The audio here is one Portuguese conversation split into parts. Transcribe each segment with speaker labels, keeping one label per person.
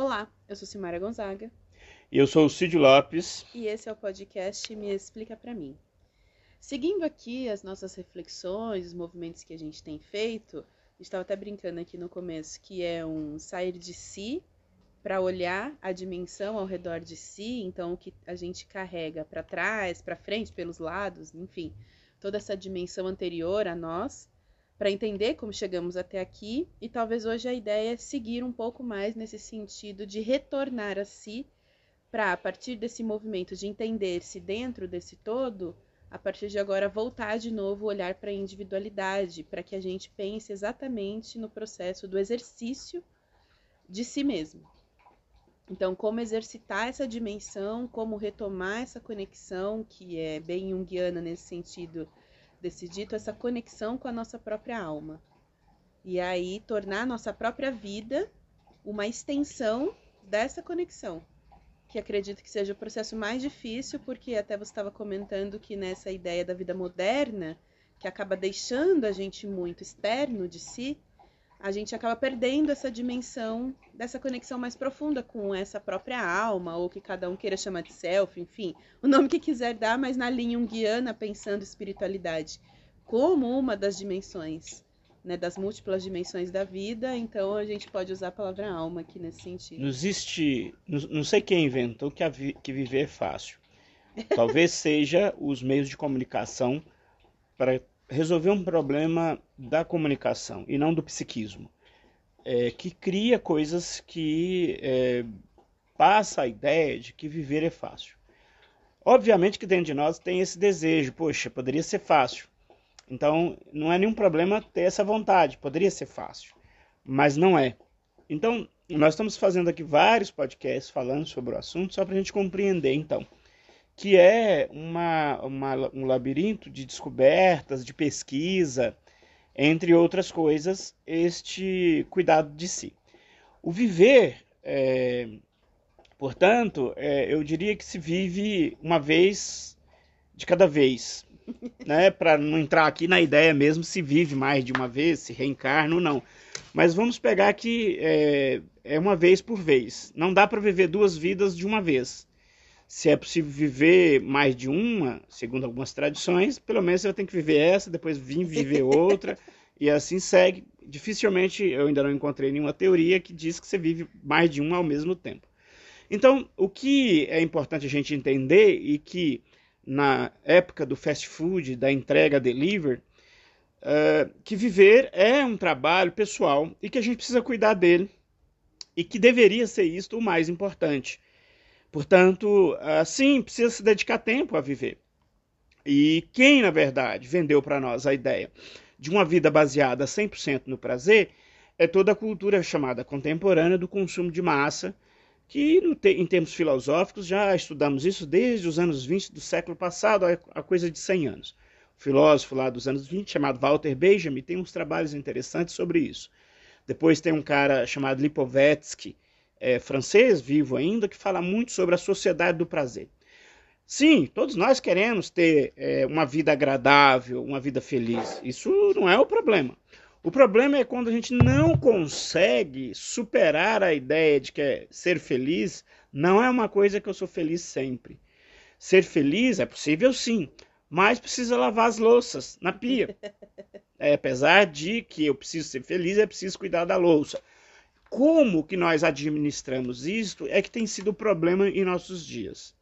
Speaker 1: Olá, eu sou Silmara Gonzaga.
Speaker 2: E eu sou o Cid Lopes.
Speaker 1: E esse é o podcast Me Explica Pra Mim. Seguindo aqui as nossas reflexões, os movimentos que a gente tem feito, estava até brincando aqui no começo que é um sair de si para olhar a dimensão ao redor de si, então o que a gente carrega para trás, para frente, pelos lados, enfim, toda essa dimensão anterior a nós, para entender como chegamos até aqui, e talvez hoje a ideia é seguir um pouco mais nesse sentido de retornar a si, para a partir desse movimento de entender-se dentro desse todo, a partir de agora voltar de novo o olhar para a individualidade, para que a gente pense exatamente no processo do exercício de si mesmo. Então, como exercitar essa dimensão, como retomar essa conexão, que é bem junguiana nesse sentido desse dito, essa conexão com a nossa própria alma. E aí, tornar a nossa própria vida uma extensão dessa conexão, que acredito que seja o processo mais difícil, porque até você estava comentando que nessa ideia da vida moderna, que acaba deixando a gente muito externo de si, a gente acaba perdendo essa dimensão dessa conexão mais profunda com essa própria alma, ou que cada um queira chamar de self, enfim, o nome que quiser dar, mas na linha junguiana, pensando espiritualidade como uma das dimensões, né, das múltiplas dimensões da vida, então a gente pode usar a palavra alma aqui nesse sentido.
Speaker 2: Não existe, não sei quem inventou que, vi, que viver é fácil. Talvez seja os meios de comunicação para resolver um problema da comunicação e não do psiquismo, é, que cria coisas que é, passa a ideia de que viver é fácil. Obviamente que dentro de nós tem esse desejo, poxa, poderia ser fácil. Então, não é nenhum problema ter essa vontade, poderia ser fácil, mas não é. Então, nós estamos fazendo aqui vários podcasts falando sobre o assunto, só para a gente compreender, então que é uma, uma, um labirinto de descobertas, de pesquisa, entre outras coisas, este cuidado de si. O viver, é, portanto, é, eu diria que se vive uma vez de cada vez, né? Para não entrar aqui na ideia mesmo se vive mais de uma vez, se reencarna ou não. Mas vamos pegar que é, é uma vez por vez. Não dá para viver duas vidas de uma vez se é possível viver mais de uma, segundo algumas tradições, pelo menos você vai ter que viver essa, depois vir viver outra, e assim segue. Dificilmente eu ainda não encontrei nenhuma teoria que diz que você vive mais de uma ao mesmo tempo. Então, o que é importante a gente entender e que na época do fast food, da entrega deliver, uh, que viver é um trabalho pessoal e que a gente precisa cuidar dele e que deveria ser isto o mais importante. Portanto, assim, precisa se dedicar tempo a viver. E quem, na verdade, vendeu para nós a ideia de uma vida baseada 100% no prazer é toda a cultura chamada contemporânea do consumo de massa, que em termos filosóficos já estudamos isso desde os anos 20 do século passado, a coisa de 100 anos. O filósofo lá dos anos 20, chamado Walter Benjamin, tem uns trabalhos interessantes sobre isso. Depois tem um cara chamado Lipovetsky, é, francês, vivo ainda, que fala muito sobre a sociedade do prazer. Sim, todos nós queremos ter é, uma vida agradável, uma vida feliz. Isso não é o problema. O problema é quando a gente não consegue superar a ideia de que é ser feliz não é uma coisa que eu sou feliz sempre. Ser feliz é possível sim, mas precisa lavar as louças na pia. É, apesar de que eu preciso ser feliz, é preciso cuidar da louça como que nós administramos isto é que tem sido o problema em nossos dias.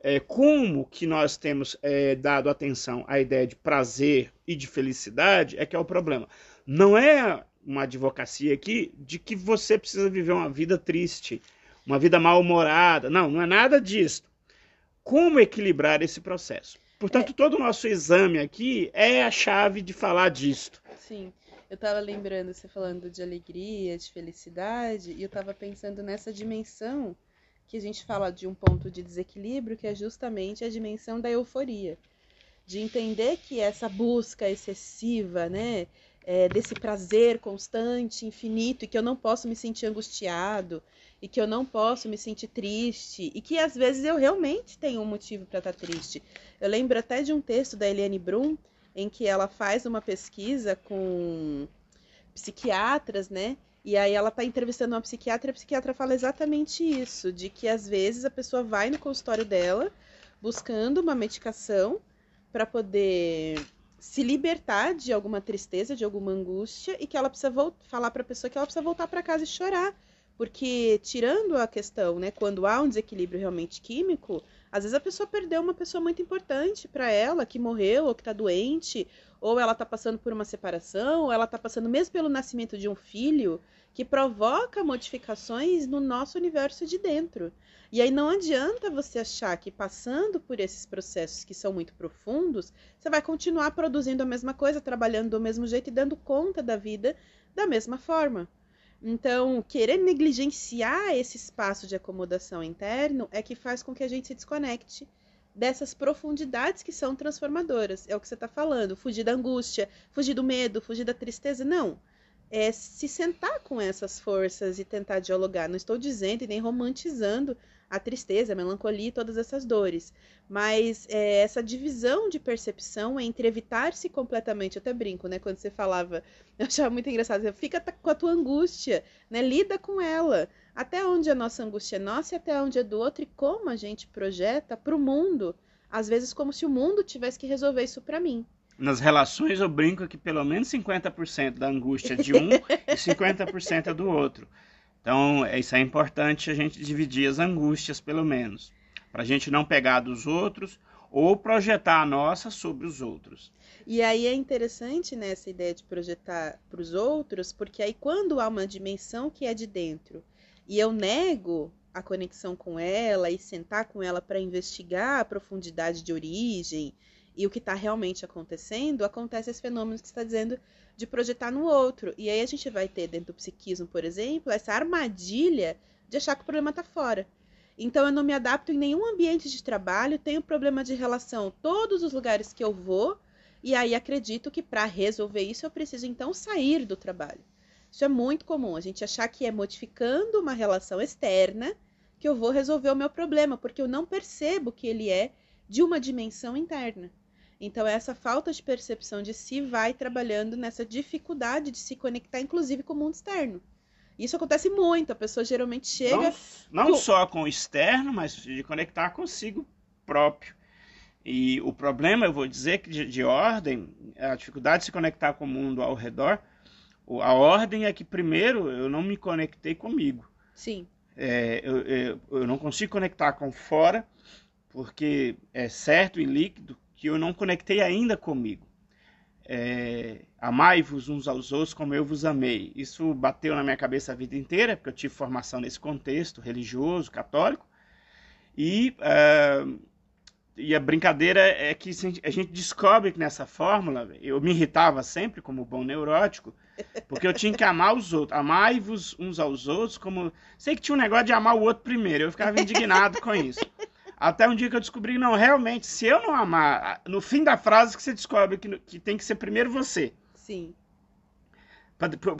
Speaker 2: É, como que nós temos é, dado atenção à ideia de prazer e de felicidade é que é o problema. Não é uma advocacia aqui de que você precisa viver uma vida triste, uma vida mal-humorada. Não, não é nada disso. Como equilibrar esse processo? Portanto, é. todo o nosso exame aqui é a chave de falar disto.
Speaker 1: Sim. Eu tava lembrando você falando de alegria, de felicidade, e eu tava pensando nessa dimensão que a gente fala de um ponto de desequilíbrio, que é justamente a dimensão da euforia. De entender que essa busca excessiva, né, é, desse prazer constante, infinito, e que eu não posso me sentir angustiado, e que eu não posso me sentir triste, e que às vezes eu realmente tenho um motivo para estar tá triste. Eu lembro até de um texto da Eliane Brum, em que ela faz uma pesquisa com psiquiatras, né? E aí ela tá entrevistando uma psiquiatra e a psiquiatra fala exatamente isso, de que às vezes a pessoa vai no consultório dela buscando uma medicação para poder se libertar de alguma tristeza, de alguma angústia e que ela precisa falar para a pessoa que ela precisa voltar para casa e chorar, porque tirando a questão, né, quando há um desequilíbrio realmente químico, às vezes a pessoa perdeu uma pessoa muito importante para ela, que morreu ou que está doente, ou ela está passando por uma separação, ou ela está passando mesmo pelo nascimento de um filho, que provoca modificações no nosso universo de dentro. E aí não adianta você achar que passando por esses processos que são muito profundos, você vai continuar produzindo a mesma coisa, trabalhando do mesmo jeito e dando conta da vida da mesma forma. Então, querer negligenciar esse espaço de acomodação interno é que faz com que a gente se desconecte dessas profundidades que são transformadoras. É o que você está falando. Fugir da angústia, fugir do medo, fugir da tristeza. Não é se sentar com essas forças e tentar dialogar. Não estou dizendo e nem romantizando a tristeza, a melancolia e todas essas dores, mas é, essa divisão de percepção entre evitar-se completamente. Eu até brinco, né? Quando você falava, eu achava muito engraçado. Você fica com a tua angústia, né? Lida com ela. Até onde a nossa angústia é nossa e até onde é do outro e como a gente projeta para o mundo. Às vezes, como se o mundo tivesse que resolver isso para mim
Speaker 2: nas relações eu brinco que pelo menos 50% da angústia é de um e 50% é do outro. Então, é, isso é importante a gente dividir as angústias, pelo menos, para a gente não pegar dos outros ou projetar a nossa sobre os outros.
Speaker 1: E aí é interessante nessa né, ideia de projetar para os outros, porque aí quando há uma dimensão que é de dentro e eu nego a conexão com ela e sentar com ela para investigar a profundidade de origem e o que está realmente acontecendo, acontece esse fenômeno que está dizendo de projetar no outro. E aí a gente vai ter dentro do psiquismo, por exemplo, essa armadilha de achar que o problema está fora. Então eu não me adapto em nenhum ambiente de trabalho, tenho problema de relação todos os lugares que eu vou, e aí acredito que para resolver isso eu preciso então sair do trabalho. Isso é muito comum, a gente achar que é modificando uma relação externa que eu vou resolver o meu problema, porque eu não percebo que ele é de uma dimensão interna. Então, essa falta de percepção de si vai trabalhando nessa dificuldade de se conectar, inclusive, com o mundo externo. Isso acontece muito, a pessoa geralmente chega.
Speaker 2: Não, não só com o externo, mas de conectar consigo próprio. E o problema, eu vou dizer que de, de ordem, a dificuldade de se conectar com o mundo ao redor, a ordem é que primeiro eu não me conectei comigo.
Speaker 1: Sim.
Speaker 2: É, eu, eu, eu não consigo conectar com fora, porque é certo e líquido que eu não conectei ainda comigo. É, Amai-vos uns aos outros como eu vos amei. Isso bateu na minha cabeça a vida inteira, porque eu tive formação nesse contexto religioso, católico. E, uh, e a brincadeira é que a gente descobre que nessa fórmula, eu me irritava sempre como bom neurótico, porque eu tinha que amar os outros. Amai-vos uns aos outros como. Sei que tinha um negócio de amar o outro primeiro, eu ficava indignado com isso. Até um dia que eu descobri, não, realmente, se eu não amar, no fim da frase que você descobre que, que tem que ser primeiro você.
Speaker 1: Sim.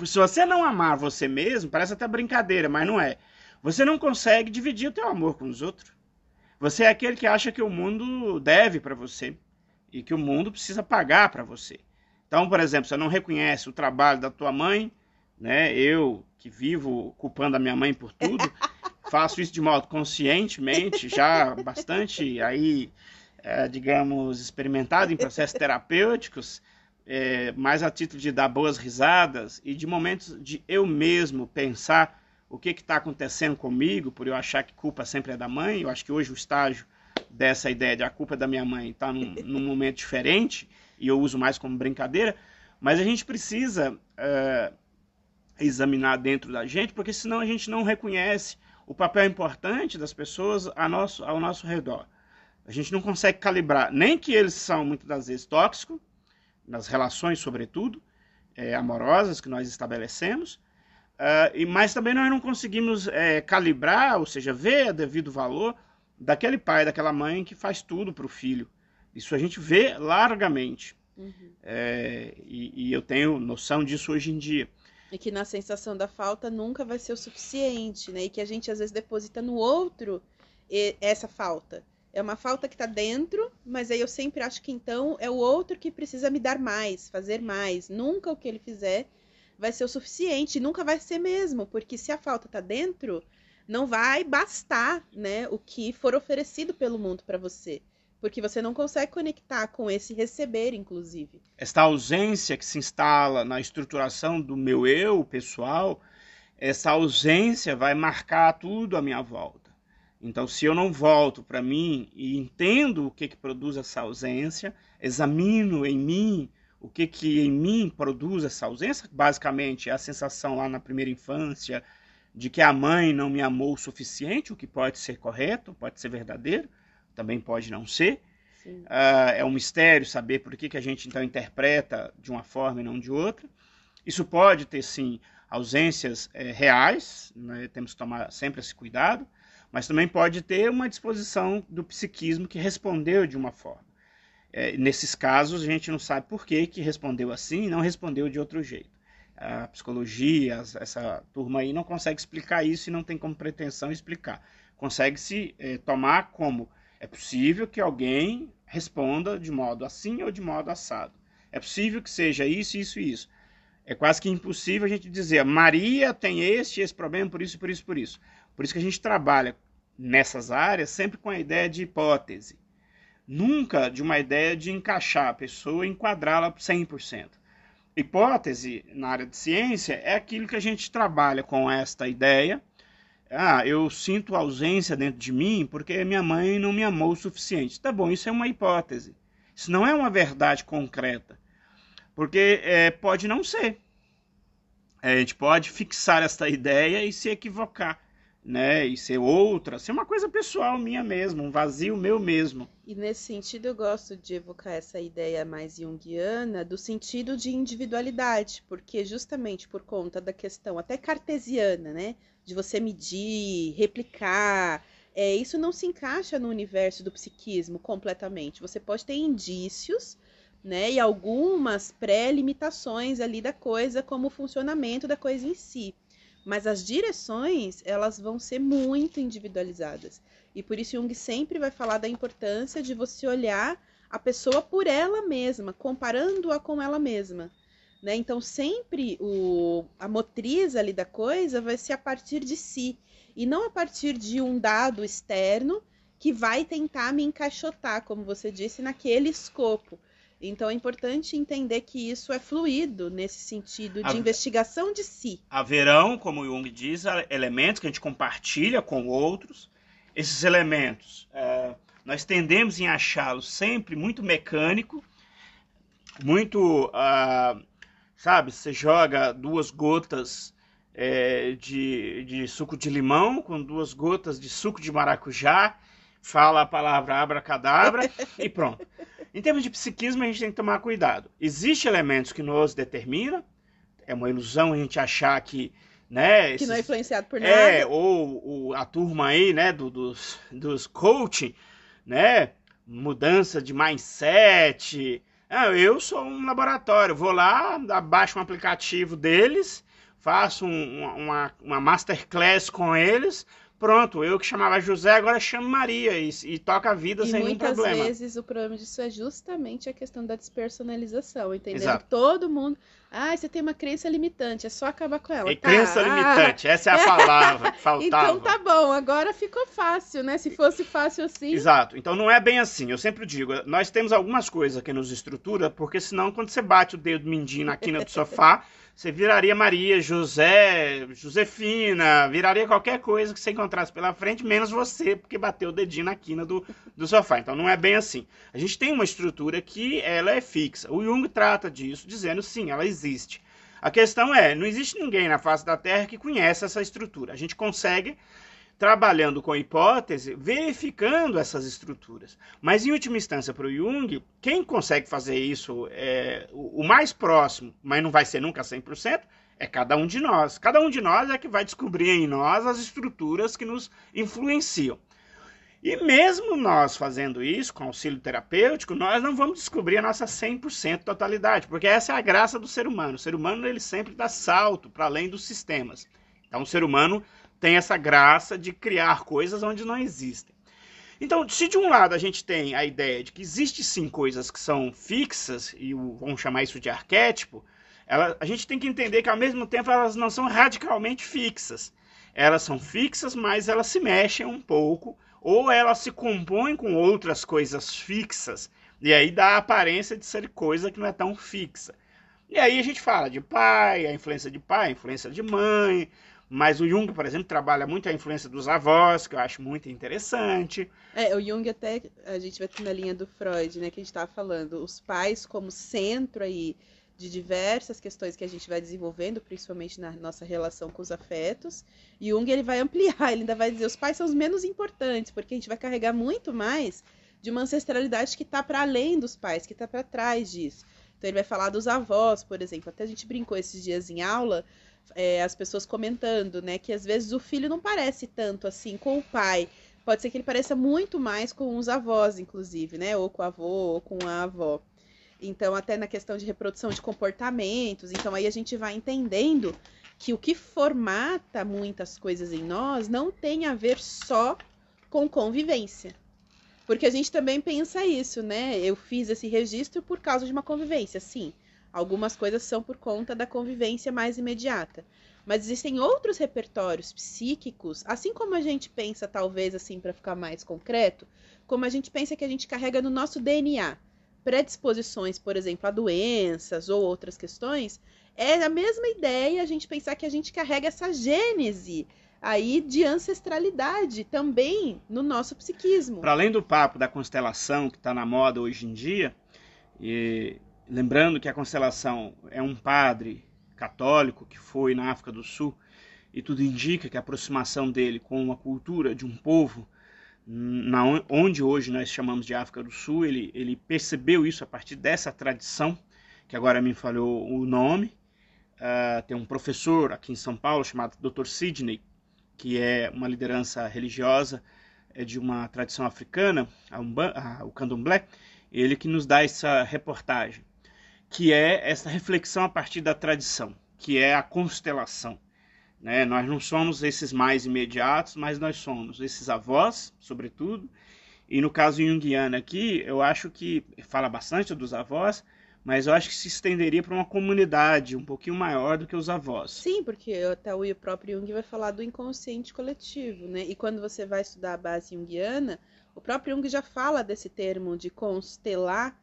Speaker 2: Se você não amar você mesmo, parece até brincadeira, mas não é. Você não consegue dividir o teu amor com os outros. Você é aquele que acha que o mundo deve para você e que o mundo precisa pagar para você. Então, por exemplo, você não reconhece o trabalho da tua mãe, né? Eu que vivo culpando a minha mãe por tudo, faço isso de modo conscientemente, já bastante aí, é, digamos, experimentado em processos terapêuticos, é, mais a título de dar boas risadas e de momentos de eu mesmo pensar o que está acontecendo comigo, por eu achar que culpa sempre é da mãe. Eu acho que hoje o estágio dessa ideia de a culpa é da minha mãe está num, num, momento diferente e eu uso mais como brincadeira, mas a gente precisa é, examinar dentro da gente, porque senão a gente não reconhece o papel importante das pessoas ao nosso, ao nosso redor. A gente não consegue calibrar, nem que eles são muitas das vezes tóxicos, nas relações, sobretudo, é, amorosas que nós estabelecemos, uh, e, mas também nós não conseguimos é, calibrar, ou seja, ver o devido valor daquele pai, daquela mãe que faz tudo para o filho. Isso a gente vê largamente. Uhum. É, e, e eu tenho noção disso hoje em dia.
Speaker 1: E que na sensação da falta nunca vai ser o suficiente, né? E que a gente às vezes deposita no outro essa falta. É uma falta que está dentro, mas aí eu sempre acho que então é o outro que precisa me dar mais, fazer mais. Nunca o que ele fizer vai ser o suficiente, nunca vai ser mesmo, porque se a falta está dentro, não vai bastar, né, o que for oferecido pelo mundo para você. Porque você não consegue conectar com esse receber, inclusive.
Speaker 2: Esta ausência que se instala na estruturação do meu eu pessoal, essa ausência vai marcar tudo à minha volta. Então, se eu não volto para mim e entendo o que, que produz essa ausência, examino em mim o que, que em mim produz essa ausência, basicamente é a sensação lá na primeira infância de que a mãe não me amou o suficiente, o que pode ser correto, pode ser verdadeiro, também pode não ser. Uh, é um mistério saber por que, que a gente então interpreta de uma forma e não de outra. Isso pode ter sim ausências é, reais, né? temos que tomar sempre esse cuidado, mas também pode ter uma disposição do psiquismo que respondeu de uma forma. É, nesses casos, a gente não sabe por que, que respondeu assim e não respondeu de outro jeito a psicologia, essa turma aí não consegue explicar isso e não tem como pretensão explicar. Consegue se é, tomar como é possível que alguém responda de modo assim ou de modo assado. É possível que seja isso, isso e isso. É quase que impossível a gente dizer Maria tem este esse problema por isso, por isso, por isso. Por isso que a gente trabalha nessas áreas sempre com a ideia de hipótese. Nunca de uma ideia de encaixar a pessoa e enquadrá-la 100% hipótese na área de ciência é aquilo que a gente trabalha com esta ideia. Ah, eu sinto ausência dentro de mim porque minha mãe não me amou o suficiente. Tá bom, isso é uma hipótese. Isso não é uma verdade concreta. Porque é, pode não ser. É, a gente pode fixar esta ideia e se equivocar né? E ser outra, ser uma coisa pessoal minha mesmo, um vazio meu mesmo.
Speaker 1: E nesse sentido eu gosto de evocar essa ideia mais junguiana do sentido de individualidade, porque justamente por conta da questão até cartesiana, né? De você medir, replicar, é, isso não se encaixa no universo do psiquismo completamente. Você pode ter indícios, né? E algumas pré-limitações ali da coisa, como o funcionamento da coisa em si mas as direções elas vão ser muito individualizadas. E por isso Jung sempre vai falar da importância de você olhar a pessoa por ela mesma, comparando-a com ela mesma. Né? Então sempre o, a motriz ali da coisa vai ser a partir de si e não a partir de um dado externo que vai tentar me encaixotar, como você disse, naquele escopo. Então é importante entender que isso é fluido nesse sentido de investigação de si.
Speaker 2: Haverão, como Jung diz, elementos que a gente compartilha com outros. Esses elementos, é, nós tendemos em achá-los sempre muito mecânico, muito, uh, sabe, você joga duas gotas é, de, de suco de limão com duas gotas de suco de maracujá, fala a palavra abracadabra e pronto. Em termos de psiquismo, a gente tem que tomar cuidado. Existem elementos que nos determinam, é uma ilusão a gente achar que. Né,
Speaker 1: esses, que não é influenciado por
Speaker 2: nada. É, ou, ou a turma aí, né, do, dos, dos coaching, né, mudança de mindset. Ah, eu sou um laboratório, vou lá, abaixo um aplicativo deles, faço um, uma, uma masterclass com eles, Pronto, eu que chamava José, agora chamo Maria e, e toca a vida
Speaker 1: e
Speaker 2: sem nenhum problema.
Speaker 1: muitas vezes o problema disso é justamente a questão da despersonalização, entendeu? Exato. Todo mundo... Ah, você tem uma crença limitante, é só acabar com ela.
Speaker 2: É tá. crença limitante, essa é a palavra que faltava.
Speaker 1: Então tá bom, agora ficou fácil, né? Se fosse fácil assim...
Speaker 2: Exato, então não é bem assim, eu sempre digo, nós temos algumas coisas que nos estrutura, porque senão quando você bate o dedo mindinho na quina do sofá... Você viraria Maria, José, Josefina, viraria qualquer coisa que você encontrasse pela frente, menos você, porque bateu o dedinho na quina do, do sofá. Então não é bem assim. A gente tem uma estrutura que ela é fixa. O Jung trata disso, dizendo sim, ela existe. A questão é, não existe ninguém na face da Terra que conhece essa estrutura. A gente consegue trabalhando com hipótese, verificando essas estruturas. Mas, em última instância, para o Jung, quem consegue fazer isso é, o, mais próximo, mas não vai ser nunca 100%, é cada um de nós. Cada um de nós é que vai descobrir em nós as estruturas que nos influenciam. E mesmo nós fazendo isso com auxílio terapêutico, nós não vamos descobrir a nossa 100% totalidade, porque essa é a graça do ser humano. O ser humano ele sempre dá salto para além dos sistemas. Então, o ser humano tem essa graça de criar coisas onde não existem. Então, se de um lado a gente tem a ideia de que existe sim coisas que são fixas, e vamos chamar isso de arquétipo, ela, a gente tem que entender que ao mesmo tempo elas não são radicalmente fixas. Elas são fixas, mas elas se mexem um pouco, ou elas se compõem com outras coisas fixas, e aí dá a aparência de ser coisa que não é tão fixa. E aí a gente fala de pai, a influência de pai, a influência de mãe, mas o Jung, por exemplo, trabalha muito a influência dos avós, que eu acho muito interessante.
Speaker 1: É, o Jung até, a gente vai na linha do Freud, né, que a gente estava falando, os pais como centro aí de diversas questões que a gente vai desenvolvendo, principalmente na nossa relação com os afetos. Jung ele vai ampliar, ele ainda vai dizer os pais são os menos importantes, porque a gente vai carregar muito mais de uma ancestralidade que está para além dos pais, que está para trás disso. Então ele vai falar dos avós, por exemplo. Até a gente brincou esses dias em aula, é, as pessoas comentando, né, que às vezes o filho não parece tanto assim com o pai. Pode ser que ele pareça muito mais com os avós, inclusive, né, ou com o avô, ou com a avó. Então, até na questão de reprodução de comportamentos. Então, aí a gente vai entendendo que o que formata muitas coisas em nós não tem a ver só com convivência. Porque a gente também pensa isso, né? Eu fiz esse registro por causa de uma convivência, sim. Algumas coisas são por conta da convivência mais imediata. Mas existem outros repertórios psíquicos, assim como a gente pensa, talvez assim, para ficar mais concreto, como a gente pensa que a gente carrega no nosso DNA predisposições, por exemplo, a doenças ou outras questões, é a mesma ideia a gente pensar que a gente carrega essa gênese aí de ancestralidade também no nosso psiquismo.
Speaker 2: Para além do papo da constelação que está na moda hoje em dia, e lembrando que a constelação é um padre católico que foi na África do Sul e tudo indica que a aproximação dele com a cultura de um povo na onde hoje nós chamamos de África do Sul, ele, ele percebeu isso a partir dessa tradição, que agora me falhou o nome. Uh, tem um professor aqui em São Paulo chamado Dr. Sidney, que é uma liderança religiosa é de uma tradição africana, a Umba, a, o candomblé, ele que nos dá essa reportagem, que é essa reflexão a partir da tradição, que é a constelação. Né? Nós não somos esses mais imediatos, mas nós somos esses avós, sobretudo. E no caso junguiano aqui, eu acho que fala bastante dos avós, mas eu acho que se estenderia para uma comunidade um pouquinho maior do que os avós.
Speaker 1: Sim, porque até o próprio Jung vai falar do inconsciente coletivo, né? E quando você vai estudar a base junguiana, o próprio Jung já fala desse termo de constelar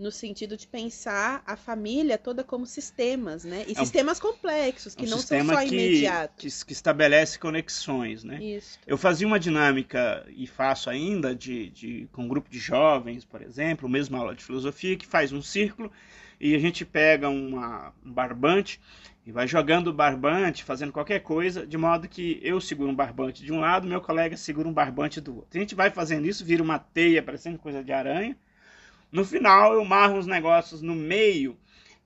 Speaker 1: no sentido de pensar a família toda como sistemas, né? E é um, sistemas complexos, que é um não são só que, imediatos.
Speaker 2: Que, que, estabelece conexões, né?
Speaker 1: Isso.
Speaker 2: Eu fazia uma dinâmica, e faço ainda, de, de, com um grupo de jovens, por exemplo, mesma aula de filosofia, que faz um círculo e a gente pega uma, um barbante e vai jogando o barbante, fazendo qualquer coisa, de modo que eu seguro um barbante de um lado, meu colega segura um barbante do outro. A gente vai fazendo isso, vira uma teia, parecendo coisa de aranha, no final eu marro uns negócios no meio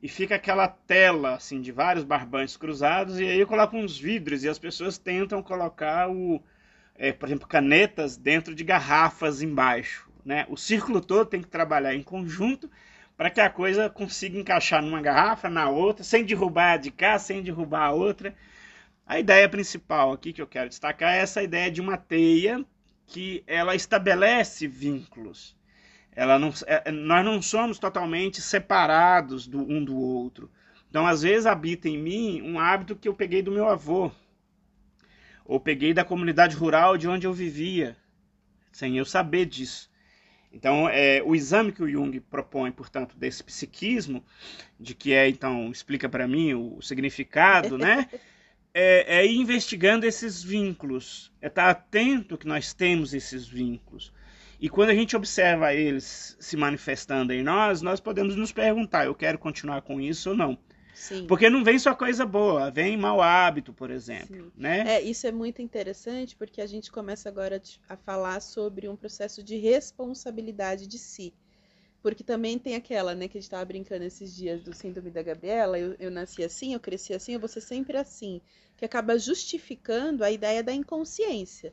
Speaker 2: e fica aquela tela assim de vários barbantes cruzados e aí eu coloco uns vidros e as pessoas tentam colocar o, é, por exemplo, canetas dentro de garrafas embaixo. Né? O círculo todo tem que trabalhar em conjunto para que a coisa consiga encaixar numa garrafa, na outra, sem derrubar a de cá, sem derrubar a outra. A ideia principal aqui que eu quero destacar é essa ideia de uma teia que ela estabelece vínculos. Ela não, é, nós não somos totalmente separados do um do outro. Então, às vezes, habita em mim um hábito que eu peguei do meu avô, ou peguei da comunidade rural de onde eu vivia, sem eu saber disso. Então, é, o exame que o Jung propõe, portanto, desse psiquismo, de que é, então, explica para mim o significado, né? É, é ir investigando esses vínculos, é estar atento que nós temos esses vínculos. E quando a gente observa eles se manifestando em nós, nós podemos nos perguntar: eu quero continuar com isso ou não?
Speaker 1: Sim.
Speaker 2: Porque não vem só coisa boa, vem mau hábito, por exemplo. Né?
Speaker 1: É, isso é muito interessante porque a gente começa agora a falar sobre um processo de responsabilidade de si. Porque também tem aquela, né, que a gente estava brincando esses dias do síndrome da Gabriela, eu, eu nasci assim, eu cresci assim, eu vou ser sempre assim, que acaba justificando a ideia da inconsciência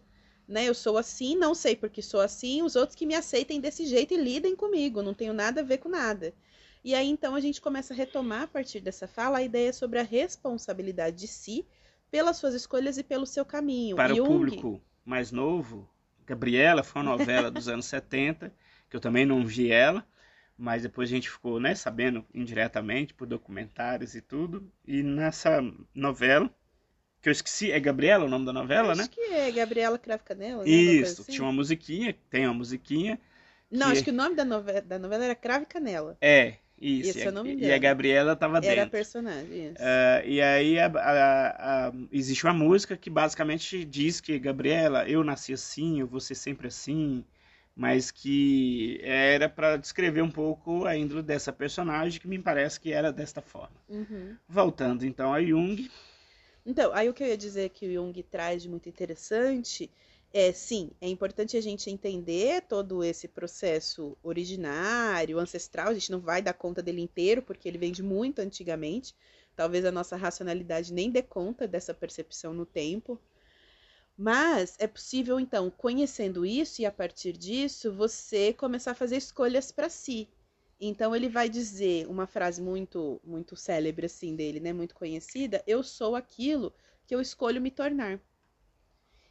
Speaker 1: né? Eu sou assim, não sei porque sou assim, os outros que me aceitem desse jeito e lidem comigo, não tenho nada a ver com nada. E aí então a gente começa a retomar a partir dessa fala a ideia sobre a responsabilidade de si pelas suas escolhas e pelo seu caminho.
Speaker 2: Para
Speaker 1: Jung...
Speaker 2: o público mais novo, Gabriela foi uma novela dos anos 70, que eu também não vi ela, mas depois a gente ficou né, sabendo indiretamente por documentários e tudo. E nessa novela, que eu esqueci, é Gabriela o nome da novela,
Speaker 1: acho
Speaker 2: né?
Speaker 1: que é Gabriela Cravo Canela. Né?
Speaker 2: Isso,
Speaker 1: Assim.
Speaker 2: tinha uma musiquinha, tem uma musiquinha.
Speaker 1: Não,
Speaker 2: que-
Speaker 1: acho que o nome da novela, da novela era Cravo e Canela.
Speaker 2: É, isso.
Speaker 1: Isso,
Speaker 2: e, a, e a Gabriela tava
Speaker 1: Era a
Speaker 2: dentro.
Speaker 1: personagem, isso.
Speaker 2: Ah, e aí a- a- existe uma música que basicamente diz que Gabriela, eu nasci assim, eu vou ser sempre assim, mas que era para descrever um pouco a índole dessa personagem que me parece que era desta forma.
Speaker 1: Uhum.
Speaker 2: Voltando então a Jung,
Speaker 1: Então, aí o que eu ia dizer que o Jung traz de muito interessante é, sim, é importante a gente entender todo esse processo originário, ancestral, a gente não vai dar conta dele inteiro, porque ele vem de muito antigamente. Talvez a nossa racionalidade nem dê conta dessa percepção no tempo. Mas é possível, então, conhecendo isso e a partir disso, você começar a fazer escolhas para si. Então ele vai dizer uma frase muito muito célebre assim dele, né, muito conhecida, eu sou aquilo que eu escolho me tornar.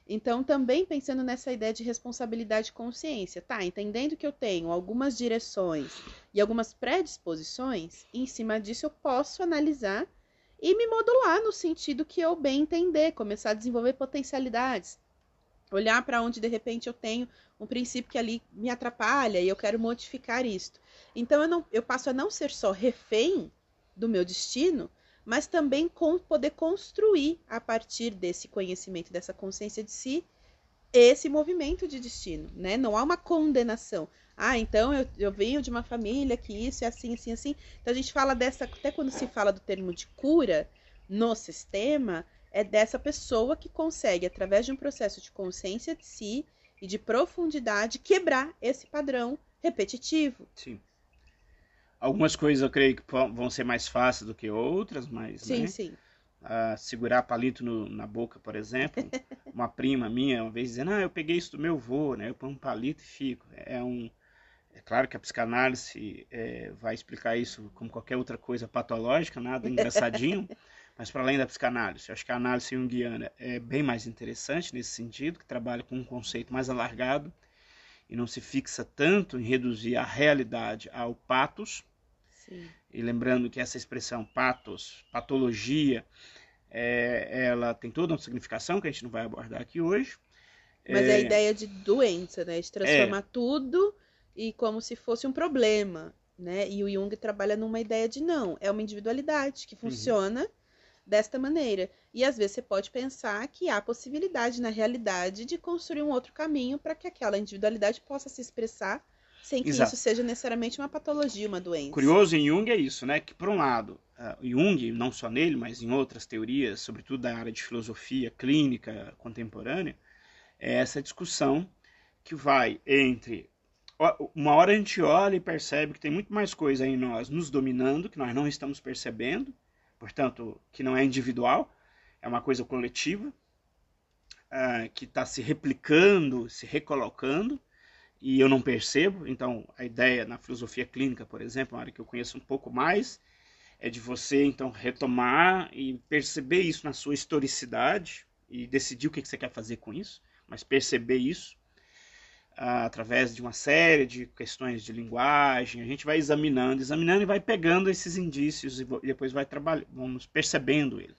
Speaker 1: Então também pensando nessa ideia de responsabilidade e consciência, tá? Entendendo que eu tenho algumas direções e algumas predisposições, em cima disso eu posso analisar e me modular no sentido que eu bem entender, começar a desenvolver potencialidades, olhar para onde de repente eu tenho um princípio que ali me atrapalha e eu quero modificar isto. Então eu, não, eu passo a não ser só refém do meu destino, mas também com, poder construir a partir desse conhecimento, dessa consciência de si, esse movimento de destino, né? Não há uma condenação. Ah, então eu, eu venho de uma família que isso é assim, assim, assim. Então a gente fala dessa, até quando se fala do termo de cura no sistema, é dessa pessoa que consegue, através de um processo de consciência de si e de profundidade, quebrar esse padrão repetitivo.
Speaker 2: sim. Algumas coisas eu creio que vão ser mais fáceis do que outras, mas
Speaker 1: Sim,
Speaker 2: né?
Speaker 1: sim.
Speaker 2: Ah, segurar palito no- na boca, por exemplo. Uma prima minha uma vez dizendo, ah, eu peguei isso do meu avô, né? Eu ponho um palito e fico. É um, é claro que a psicanálise é, vai explicar isso como qualquer outra coisa patológica, nada engraçadinho. Mas para além da psicanálise, eu acho que a análise junguiana é bem mais interessante nesse sentido, que trabalha com um conceito mais alargado e não se fixa tanto em reduzir a realidade ao patos,
Speaker 1: Sim.
Speaker 2: e lembrando que essa expressão patos, patologia, é, ela tem toda uma significação que a gente não vai abordar aqui hoje.
Speaker 1: Mas é a ideia de doença, né? De transformar
Speaker 2: É.
Speaker 1: tudo e como se fosse um problema, né? E o Jung trabalha numa ideia de não, é uma individualidade
Speaker 2: Uhum.
Speaker 1: que funciona desta maneira. E às vezes você pode pensar que há possibilidade na realidade de construir um outro caminho para que aquela individualidade possa se expressar sem que
Speaker 2: Exato.
Speaker 1: isso seja necessariamente uma patologia, uma doença.
Speaker 2: Curioso em Jung é isso, né? Que por um lado, ah, Jung, não só nele, mas em outras teorias, sobretudo da área de filosofia clínica contemporânea, é essa discussão que vai entre uma hora a gente olha e percebe que tem muito mais coisa em nós nos dominando que nós não estamos percebendo, portanto, que não é individual, é uma coisa coletiva, ah, que está se replicando, se recolocando, e eu não percebo. Então, a ideia na filosofia clínica, por exemplo, uma área que eu conheço um pouco mais, é de você então retomar e perceber isso na sua historicidade e decidir o que que você quer fazer com isso, mas perceber isso através de uma série de questões de linguagem. A gente vai examinando, examinando e vai pegando esses indícios e depois vai trabalhando, vamos percebendo ele.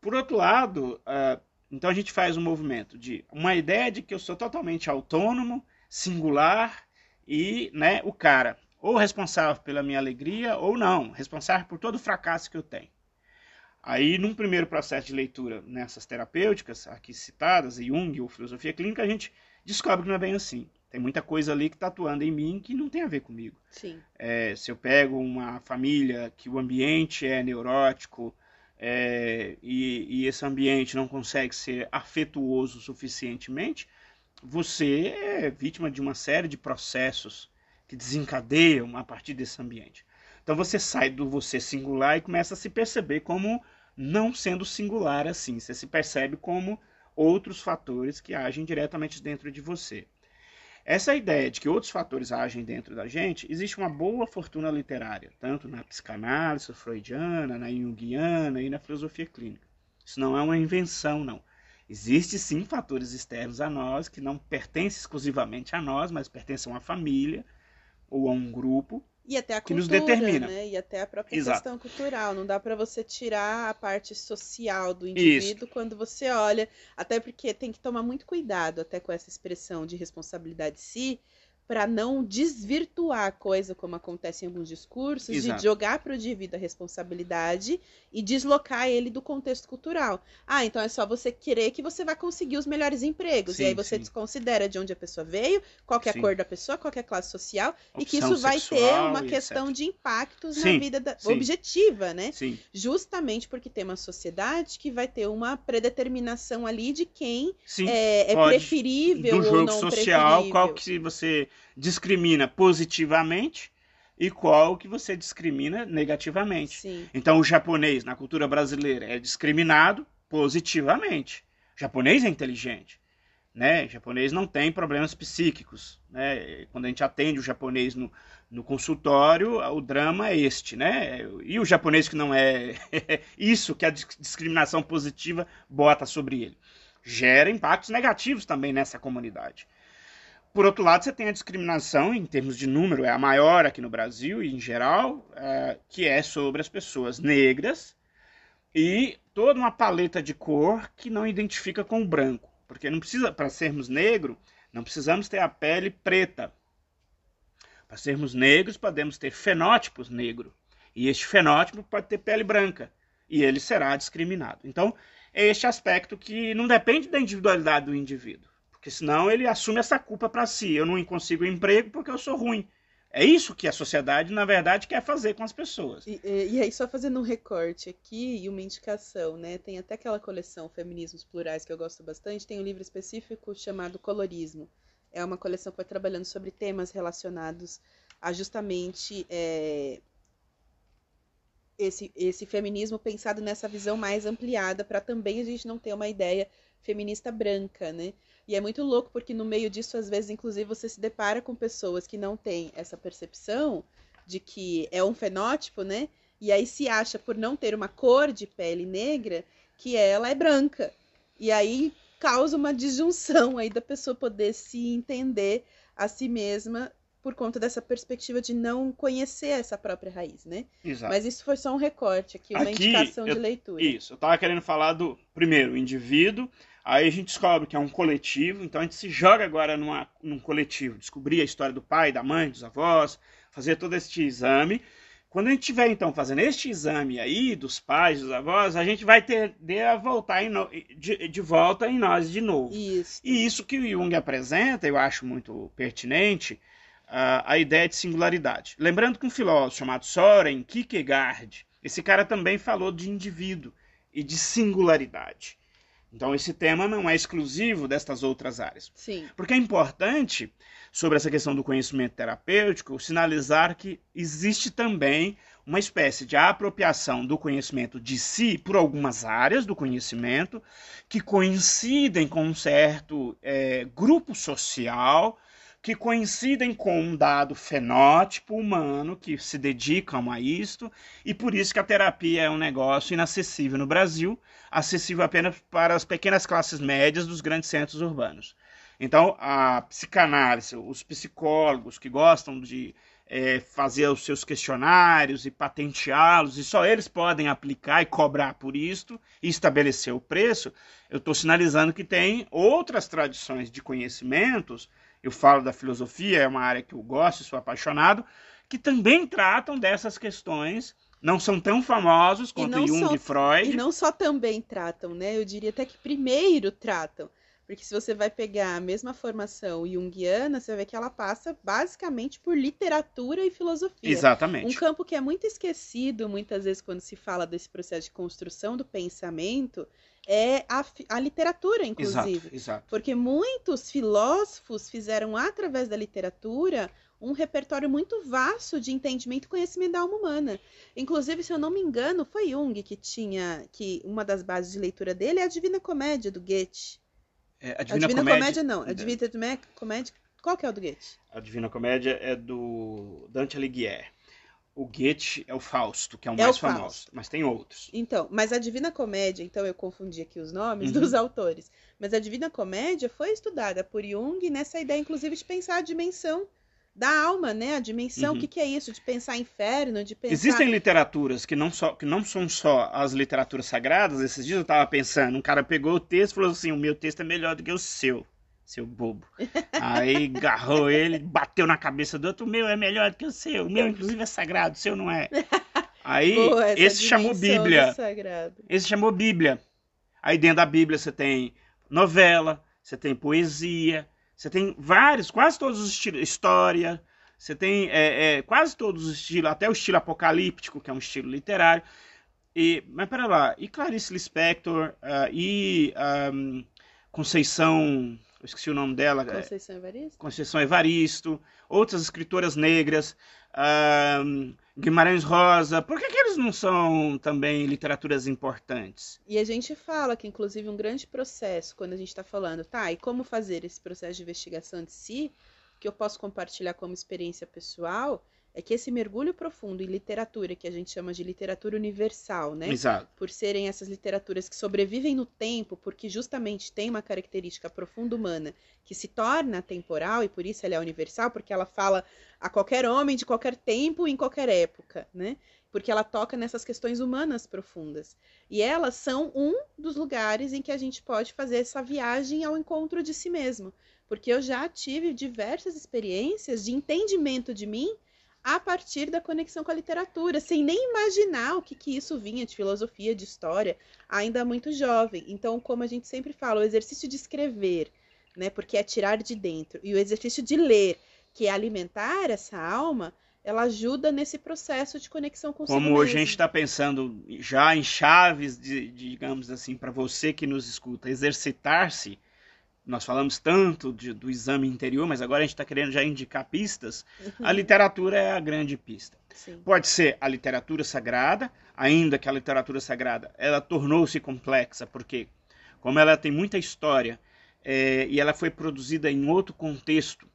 Speaker 2: Por outro lado, ah, então a gente faz um movimento de uma ideia de que eu sou totalmente autônomo, singular e né, o cara, ou responsável pela minha alegria ou não, responsável por todo o fracasso que eu tenho. Aí, num primeiro processo de leitura nessas terapêuticas aqui citadas, Jung ou filosofia clínica, a gente descobre que não é bem assim. Tem muita coisa ali que está atuando em mim que não tem a ver comigo.
Speaker 1: Sim.
Speaker 2: É, se eu pego uma família que o ambiente é neurótico é, e, e esse ambiente não consegue ser afetuoso suficientemente, você é vítima de uma série de processos que desencadeiam a partir desse ambiente. Então você sai do você singular e começa a se perceber como não sendo singular assim. Você se percebe como outros fatores que agem diretamente dentro de você. Essa ideia de que outros fatores agem dentro da gente, existe uma boa fortuna literária, tanto na psicanálise freudiana, na junguiana e na filosofia clínica. Isso não é uma invenção, não. Existem sim fatores externos a nós que não pertencem exclusivamente a nós, mas pertencem a uma família ou a um grupo
Speaker 1: E até a
Speaker 2: que nos
Speaker 1: cultura,
Speaker 2: determina.
Speaker 1: né? E até a própria
Speaker 2: Exato.
Speaker 1: questão cultural. Não dá pra você tirar a parte social do indivíduo quando você olha. Até porque tem que tomar muito cuidado até com essa expressão de responsabilidade de si, para não desvirtuar a coisa, como acontece em alguns discursos,
Speaker 2: Exato.
Speaker 1: de jogar para o indivíduo a responsabilidade e deslocar ele do contexto cultural. Ah, então é só você querer que você vai conseguir os melhores empregos.
Speaker 2: Sim,
Speaker 1: e aí você
Speaker 2: sim.
Speaker 1: desconsidera de onde a pessoa veio, qual que é a
Speaker 2: Sim.
Speaker 1: cor da pessoa, qual que é a classe social, e que
Speaker 2: Opção
Speaker 1: isso vai ter uma questão
Speaker 2: etc.
Speaker 1: de impactos na vida da- objetiva, né?
Speaker 2: Sim,
Speaker 1: Justamente porque tem uma sociedade que vai ter uma predeterminação ali de quem é, é preferível
Speaker 2: do
Speaker 1: ou
Speaker 2: jogo
Speaker 1: não
Speaker 2: social,
Speaker 1: preferível.
Speaker 2: qual que você discrimina positivamente e qual que você discrimina negativamente.
Speaker 1: Sim,
Speaker 2: Então, o japonês na cultura brasileira é discriminado positivamente. O japonês é inteligente, né? O japonês não tem problemas psíquicos, né? Quando a gente atende o japonês no, no consultório, o drama é este, né? E o japonês que não é isso que a dis- discriminação positiva bota sobre ele. Gera impactos negativos também nessa comunidade. Por outro lado, você tem a discriminação, em termos de número, é a maior aqui no Brasil e em geral, é, que é sobre as pessoas negras e toda uma paleta de cor que não identifica com o branco. Porque não precisa, para sermos negro, não precisamos ter a pele preta. Para sermos negros, podemos ter fenótipos negro. E este fenótipo pode ter pele branca. E ele será discriminado. Então, é este aspecto que não depende da individualidade do indivíduo. Porque senão ele assume essa culpa para si. Eu não consigo emprego porque eu sou ruim. É isso que a sociedade, na verdade, quer fazer com as pessoas.
Speaker 1: E, e- aí, só fazendo um recorte aqui e uma indicação, né? Tem até aquela coleção Feminismos Plurais que eu gosto bastante, tem um livro específico chamado Colorismo. É uma coleção que vai trabalhando sobre temas relacionados a justamente é, esse, esse feminismo pensado nessa visão mais ampliada, para também a gente não ter uma ideia feminista branca, né? E é muito louco porque no meio disso, às vezes, inclusive, você se depara com pessoas que não têm essa percepção de que é um fenótipo, né? E aí se acha, por não ter uma cor de pele negra, que ela é branca. E aí causa uma disjunção aí da pessoa poder se entender a si mesma por conta dessa perspectiva de não conhecer essa própria raiz, né?
Speaker 2: Exato.
Speaker 1: Mas isso foi só um recorte aqui, uma
Speaker 2: Aqui,
Speaker 1: indicação de
Speaker 2: eu-
Speaker 1: leitura.
Speaker 2: Isso, eu tava querendo falar do, primeiro, o indivíduo, aí a gente descobre que é um coletivo, então a gente se joga agora numa, num coletivo, descobrir a história do pai, da mãe, dos avós, fazer todo este exame. Quando a gente estiver, então, fazendo este exame aí, dos pais, dos avós, a gente vai tender a voltar no- de, de volta em nós de novo.
Speaker 1: Isso.
Speaker 2: E isso que o Jung apresenta, eu acho muito pertinente, a, a ideia de singularidade. Lembrando que um filósofo chamado Soren Kierkegaard, esse cara também falou de indivíduo e de singularidade. Então esse tema não é exclusivo destas outras áreas.
Speaker 1: Sim.
Speaker 2: Porque é importante, sobre essa questão do conhecimento terapêutico, sinalizar que existe também uma espécie de apropriação do conhecimento de si por algumas áreas do conhecimento que coincidem com um certo eh, grupo social, que coincidem com um dado fenótipo humano que se dedicam a isto, e por isso que a terapia é um negócio inacessível no Brasil, acessível apenas para as pequenas classes médias dos grandes centros urbanos. Então, a psicanálise, os psicólogos que gostam de é, fazer os seus questionários e patenteá-los, e só eles podem aplicar e cobrar por isto e estabelecer o preço, eu estou sinalizando que tem outras tradições de conhecimentos, eu falo da filosofia, é uma área que eu gosto e sou apaixonado, que também tratam dessas questões, não são tão famosos quanto Jung
Speaker 1: só-
Speaker 2: e Freud.
Speaker 1: E não só também tratam, né? Eu diria até que primeiro tratam. Porque se você vai pegar a mesma formação junguiana, você vai ver que ela passa basicamente por literatura e filosofia. Um
Speaker 2: Exatamente.
Speaker 1: campo que é muito esquecido, muitas vezes, quando se fala desse processo de construção do pensamento, é a, a literatura,
Speaker 2: Exato,
Speaker 1: inclusive.
Speaker 2: exato.
Speaker 1: Porque muitos filósofos fizeram, através da literatura, um repertório muito vasto de entendimento e conhecimento da alma humana. Inclusive, se eu não me engano, foi Jung que tinha que uma das bases de leitura dele é a Divina Comédia do Goethe.
Speaker 2: É, a
Speaker 1: A
Speaker 2: Divina,
Speaker 1: Divina
Speaker 2: Comédia,
Speaker 1: Comédia, não, a Divina Comé- Comédia, qual que é o do Goethe?
Speaker 2: A Divina Comédia é do Dante Alighieri. O Goethe é o Fausto, que é o
Speaker 1: É
Speaker 2: mais
Speaker 1: o
Speaker 2: famoso,
Speaker 1: Fausto.
Speaker 2: mas tem outros.
Speaker 1: Então, mas a Divina Comédia, então eu confundi aqui os nomes
Speaker 2: Uhum.
Speaker 1: dos autores, mas a Divina Comédia foi estudada por Jung nessa ideia, inclusive, de pensar a dimensão da alma, né? A dimensão, uhum. o que, que, é isso? De pensar inferno, de pensar...
Speaker 2: Existem literaturas que não, só, que não são só as literaturas sagradas. Esses dias eu estava pensando, um cara pegou o texto e falou assim, o meu texto é melhor do que o seu, seu bobo. Aí agarrou ele, bateu na cabeça do outro, o meu é melhor do que o seu, o meu inclusive é sagrado, o seu não é. Aí Boa, esse chamou Bíblia. Esse chamou Bíblia. Aí dentro da Bíblia você tem novela, você tem poesia, você tem vários, quase todos os estilos, história, você tem é, é, quase todos os estilos, até o estilo apocalíptico, que é um estilo literário. E, mas pera lá, e Clarice Lispector, uh, e um, Conceição, eu esqueci o nome dela.
Speaker 1: É, Conceição Evaristo?
Speaker 2: Conceição Evaristo, outras escritoras negras, um, Guimarães Rosa, por que, que eles não são também literaturas importantes?
Speaker 1: E a gente fala que, inclusive, um grande processo, quando a gente está falando, tá, e como fazer esse processo de investigação de si, que eu posso compartilhar como experiência pessoal, é que esse mergulho profundo em literatura, que a gente chama de literatura universal, né?
Speaker 2: Exato.
Speaker 1: Por serem essas literaturas que sobrevivem no tempo, porque justamente tem uma característica profunda humana que se torna temporal e por isso ela é universal, porque ela fala a qualquer homem de qualquer tempo em qualquer época, né? Porque ela toca nessas questões humanas profundas. E elas são um dos lugares em que a gente pode fazer essa viagem ao encontro de si mesmo. Porque eu já tive diversas experiências de entendimento de mim a partir da conexão com a literatura, sem nem imaginar o que, que isso vinha de filosofia, de história, ainda muito jovem. Então, como a gente sempre fala, o exercício de escrever, né, porque é tirar de dentro, e o exercício de ler, que é alimentar essa alma, ela ajuda nesse processo de conexão com o
Speaker 2: Como hoje mesmo. a gente está pensando já em chaves, de, de digamos assim, para você que nos escuta, exercitar-se nós falamos tanto de, do exame interior, mas agora a gente está querendo já indicar pistas. Uhum. A literatura é a grande pista. Sim. Pode ser a literatura sagrada, ainda que a literatura sagrada ela tornou-se complexa, porque como ela tem muita história é, e ela foi produzida em outro contexto,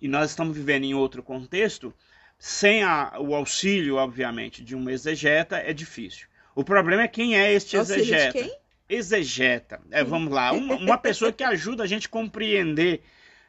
Speaker 2: e nós estamos vivendo em outro contexto, sem a, o auxílio, obviamente, de um exegeta, é difícil. O problema é quem é este auxílio exegeta. De quem? Exegeta. É, vamos lá, uma, uma, pessoa que ajuda a gente a compreender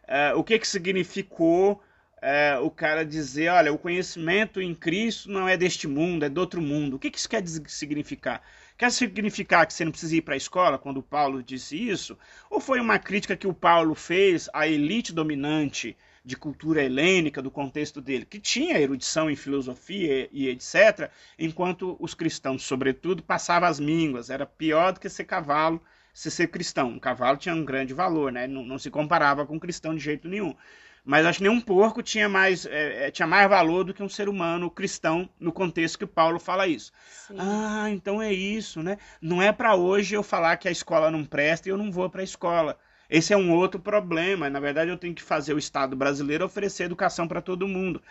Speaker 2: uh, o que, que significou uh, o cara dizer, olha, o conhecimento em Cristo não é deste mundo, é do outro mundo. O que, que isso quer significar? Quer significar que você não precisa ir para a escola quando Paulo disse isso? Ou foi uma crítica que o Paulo fez à elite dominante de cultura helênica, do contexto dele, que tinha erudição em filosofia e etc., enquanto os cristãos, sobretudo, passavam as mínguas. Era pior do que ser cavalo, se ser cristão. Um cavalo tinha um grande valor, né? não, não se comparava com um cristão de jeito nenhum. Mas acho que nenhum porco tinha mais, é, é, tinha mais valor do que um ser humano cristão no contexto que Paulo fala isso. Sim. Ah, então é isso, né? Não é para hoje eu falar que a escola não presta e eu não vou para a escola. Esse é um outro problema. Na verdade, eu tenho que fazer o Estado brasileiro oferecer educação para todo mundo.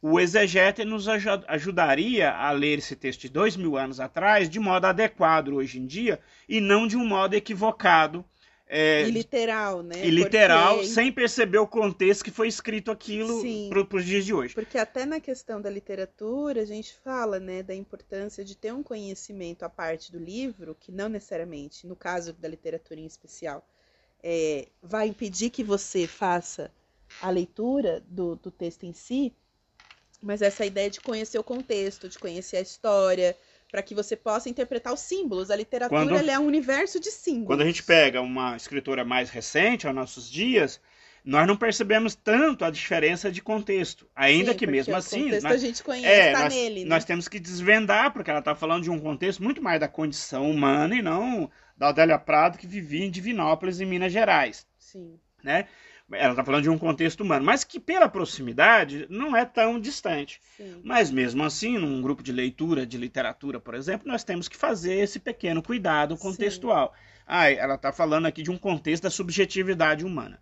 Speaker 2: O exegeta nos ajudaria a ler esse texto de dois mil anos atrás de modo adequado hoje em dia e não de um modo equivocado.
Speaker 1: É, e literal, né?
Speaker 2: E literal, porque... sem perceber o contexto que foi escrito aquilo para os dias de hoje.
Speaker 1: Porque até na questão da literatura, a gente fala né, da importância de ter um conhecimento à parte do livro, que não necessariamente, no caso da literatura em especial, é, vai impedir que você faça a leitura do, do texto em si, mas essa ideia de conhecer o contexto, de conhecer a história, para que você possa interpretar os símbolos. A literatura quando, é um universo de símbolos.
Speaker 2: Quando a gente pega uma escritora mais recente, aos nossos dias, nós não percebemos tanto a diferença de contexto. Ainda Sim, que mesmo assim.
Speaker 1: Nós,
Speaker 2: a
Speaker 1: gente conhece, é, tá
Speaker 2: nós,
Speaker 1: nele. Né?
Speaker 2: Nós temos que desvendar, porque ela está falando de um contexto muito mais da condição humana e não da Adélia Prado, que vivia em Divinópolis, em Minas Gerais.
Speaker 1: Sim.
Speaker 2: Né? Ela está falando de um contexto humano, mas que pela proximidade não é tão distante. Sim. Mas mesmo assim, num grupo de leitura de literatura, por exemplo, nós temos que fazer esse pequeno cuidado contextual. Ah, ela está falando aqui de um contexto da subjetividade humana.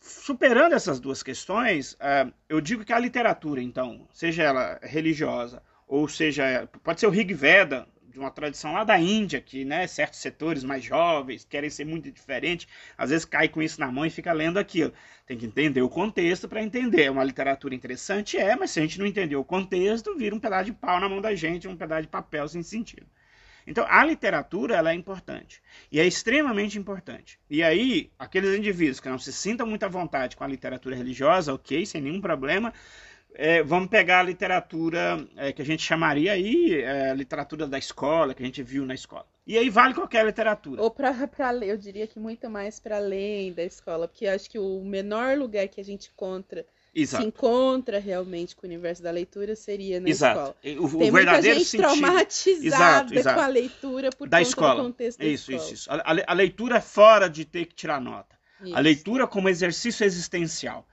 Speaker 2: Superando essas duas questões, uh, eu digo que a literatura, então, seja ela religiosa ou seja, pode ser o Rig Veda, de uma tradição lá da Índia, que né, certos setores mais jovens querem ser muito diferentes, às vezes cai com isso na mão e fica lendo aquilo. Tem que entender o contexto para entender. É uma literatura interessante, é, mas se a gente não entender o contexto, vira um pedaço de pau na mão da gente, um pedaço de papel sem sentido. Então, a literatura ela é importante. E é extremamente importante. E aí, aqueles indivíduos que não se sintam muito à vontade com a literatura religiosa, ok, sem nenhum problema, é, vamos pegar a literatura é, que a gente chamaria aí é, literatura da escola, que a gente viu na escola. E aí vale qualquer literatura.
Speaker 1: Ou para ler, eu diria que muito mais para além da escola, porque acho que o menor lugar que a gente encontra Exato. se encontra realmente com o universo da leitura seria na
Speaker 2: exato.
Speaker 1: escola.
Speaker 2: O, Tem o verdadeiro
Speaker 1: muita gente
Speaker 2: sentido.
Speaker 1: traumatizada exato, exato. com a leitura por
Speaker 2: da
Speaker 1: conta
Speaker 2: escola.
Speaker 1: do contexto da
Speaker 2: isso,
Speaker 1: escola.
Speaker 2: Isso, isso. A, a leitura é fora de ter que tirar nota.
Speaker 1: Isso.
Speaker 2: A leitura como exercício existencial.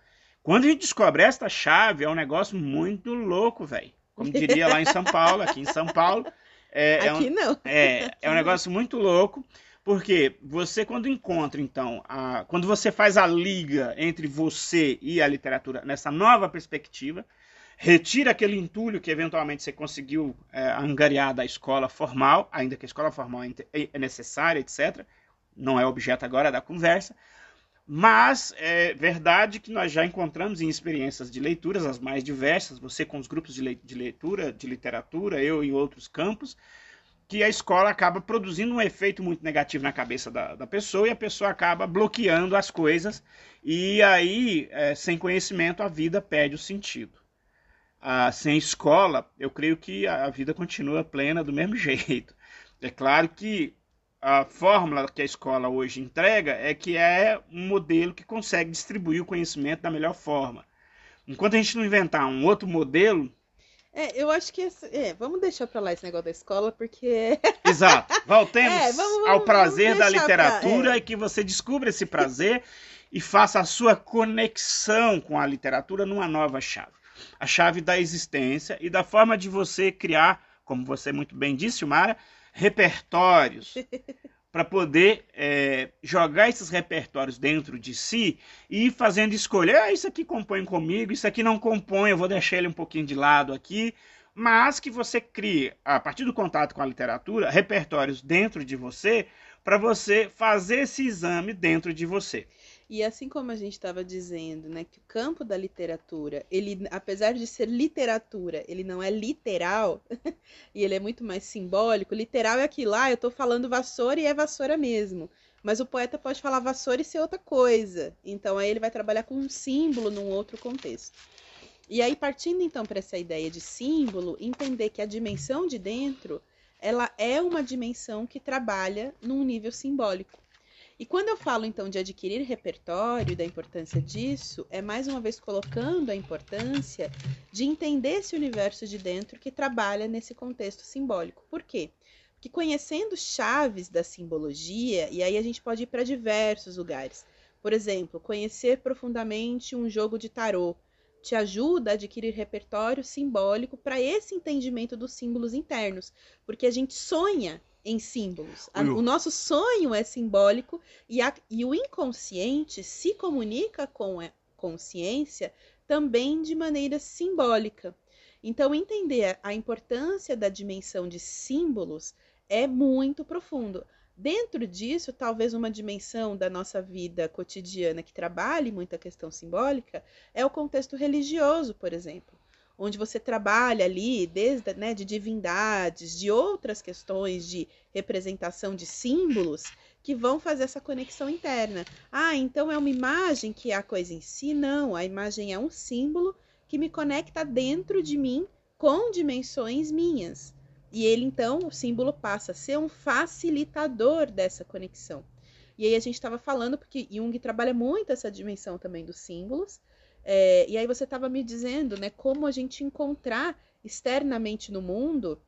Speaker 2: Quando a gente descobre esta chave, é um negócio muito louco, velho. Como diria lá em São Paulo, aqui em São Paulo. É,
Speaker 1: Aqui
Speaker 2: é um,
Speaker 1: não.
Speaker 2: É, é um negócio muito louco. Porque você, quando encontra, então, a, quando você faz a liga entre você e a literatura nessa nova perspectiva, retira aquele entulho que eventualmente você conseguiu é, angariar da escola formal, ainda que a escola formal é, é necessária, etc. Não é objeto agora da conversa. Mas é verdade que nós já encontramos em experiências de leituras as mais diversas, você com os grupos de leitura, de literatura, eu em outros campos, que a escola acaba produzindo um efeito muito negativo na cabeça da, da pessoa e a pessoa acaba bloqueando as coisas e aí, é, sem conhecimento, a vida perde o sentido. Ah, sem escola, eu creio que a vida continua plena do mesmo jeito. É claro que a fórmula que a escola hoje entrega é que é um modelo que consegue distribuir o conhecimento da melhor forma. Enquanto a gente não inventar um outro modelo,
Speaker 1: É, eu acho que. esse- É, vamos deixar pra lá esse negócio da escola, porque.
Speaker 2: Exato. Voltemos
Speaker 1: É, vamos- vamos-
Speaker 2: ao prazer da
Speaker 1: deixar pra-
Speaker 2: literatura
Speaker 1: é.
Speaker 2: e que você descubra esse prazer e faça a sua conexão com a literatura numa nova chave. A chave da existência e da forma de você criar, como você muito bem disse, Mara, repertórios para poder é, jogar esses repertórios dentro de si e ir fazendo escolha. Ah, isso aqui compõe comigo, isso aqui não compõe, eu vou deixar ele um pouquinho de lado aqui. Mas que você crie, a partir do contato com a literatura, repertórios dentro de você para você fazer esse exame dentro de você.
Speaker 1: E assim como a gente estava dizendo, né, que o campo da literatura, ele, apesar de ser literatura, ele não é literal, e ele é muito mais simbólico. Literal é aquilo lá, eu estou falando vassoura e é vassoura mesmo. Mas o poeta pode falar vassoura e ser outra coisa. Então aí ele vai trabalhar com um símbolo num outro contexto. E aí, partindo então para essa ideia de símbolo, entender que a dimensão de dentro, ela é uma dimensão que trabalha num nível simbólico. E quando eu falo então de adquirir repertório da importância disso, é mais uma vez colocando a importância de entender esse universo de dentro que trabalha nesse contexto simbólico. Por quê? Porque conhecendo chaves da simbologia, e aí a gente pode ir para diversos lugares. Por exemplo, conhecer profundamente um jogo de tarô te ajuda a adquirir repertório simbólico para esse entendimento dos símbolos internos, porque a gente sonha em símbolos. A- o nosso sonho é simbólico e, a- e o inconsciente se comunica com a consciência também de maneira simbólica. Então, entender a importância da dimensão de símbolos é muito profundo. Dentro disso, talvez uma dimensão da nossa vida cotidiana que trabalhe muito a questão simbólica é o contexto religioso, por exemplo, onde você trabalha ali desde né, de divindades, de outras questões de representação de símbolos que vão fazer essa conexão interna. Ah, então é uma imagem que é a coisa em si? Não, a imagem é um símbolo que me conecta dentro de mim com dimensões minhas. E ele, então, o símbolo passa a ser um facilitador dessa conexão. E aí a gente estava falando, porque Jung trabalha muito essa dimensão também dos símbolos. É, e aí você estava me dizendo, né, como a gente encontrar externamente no mundo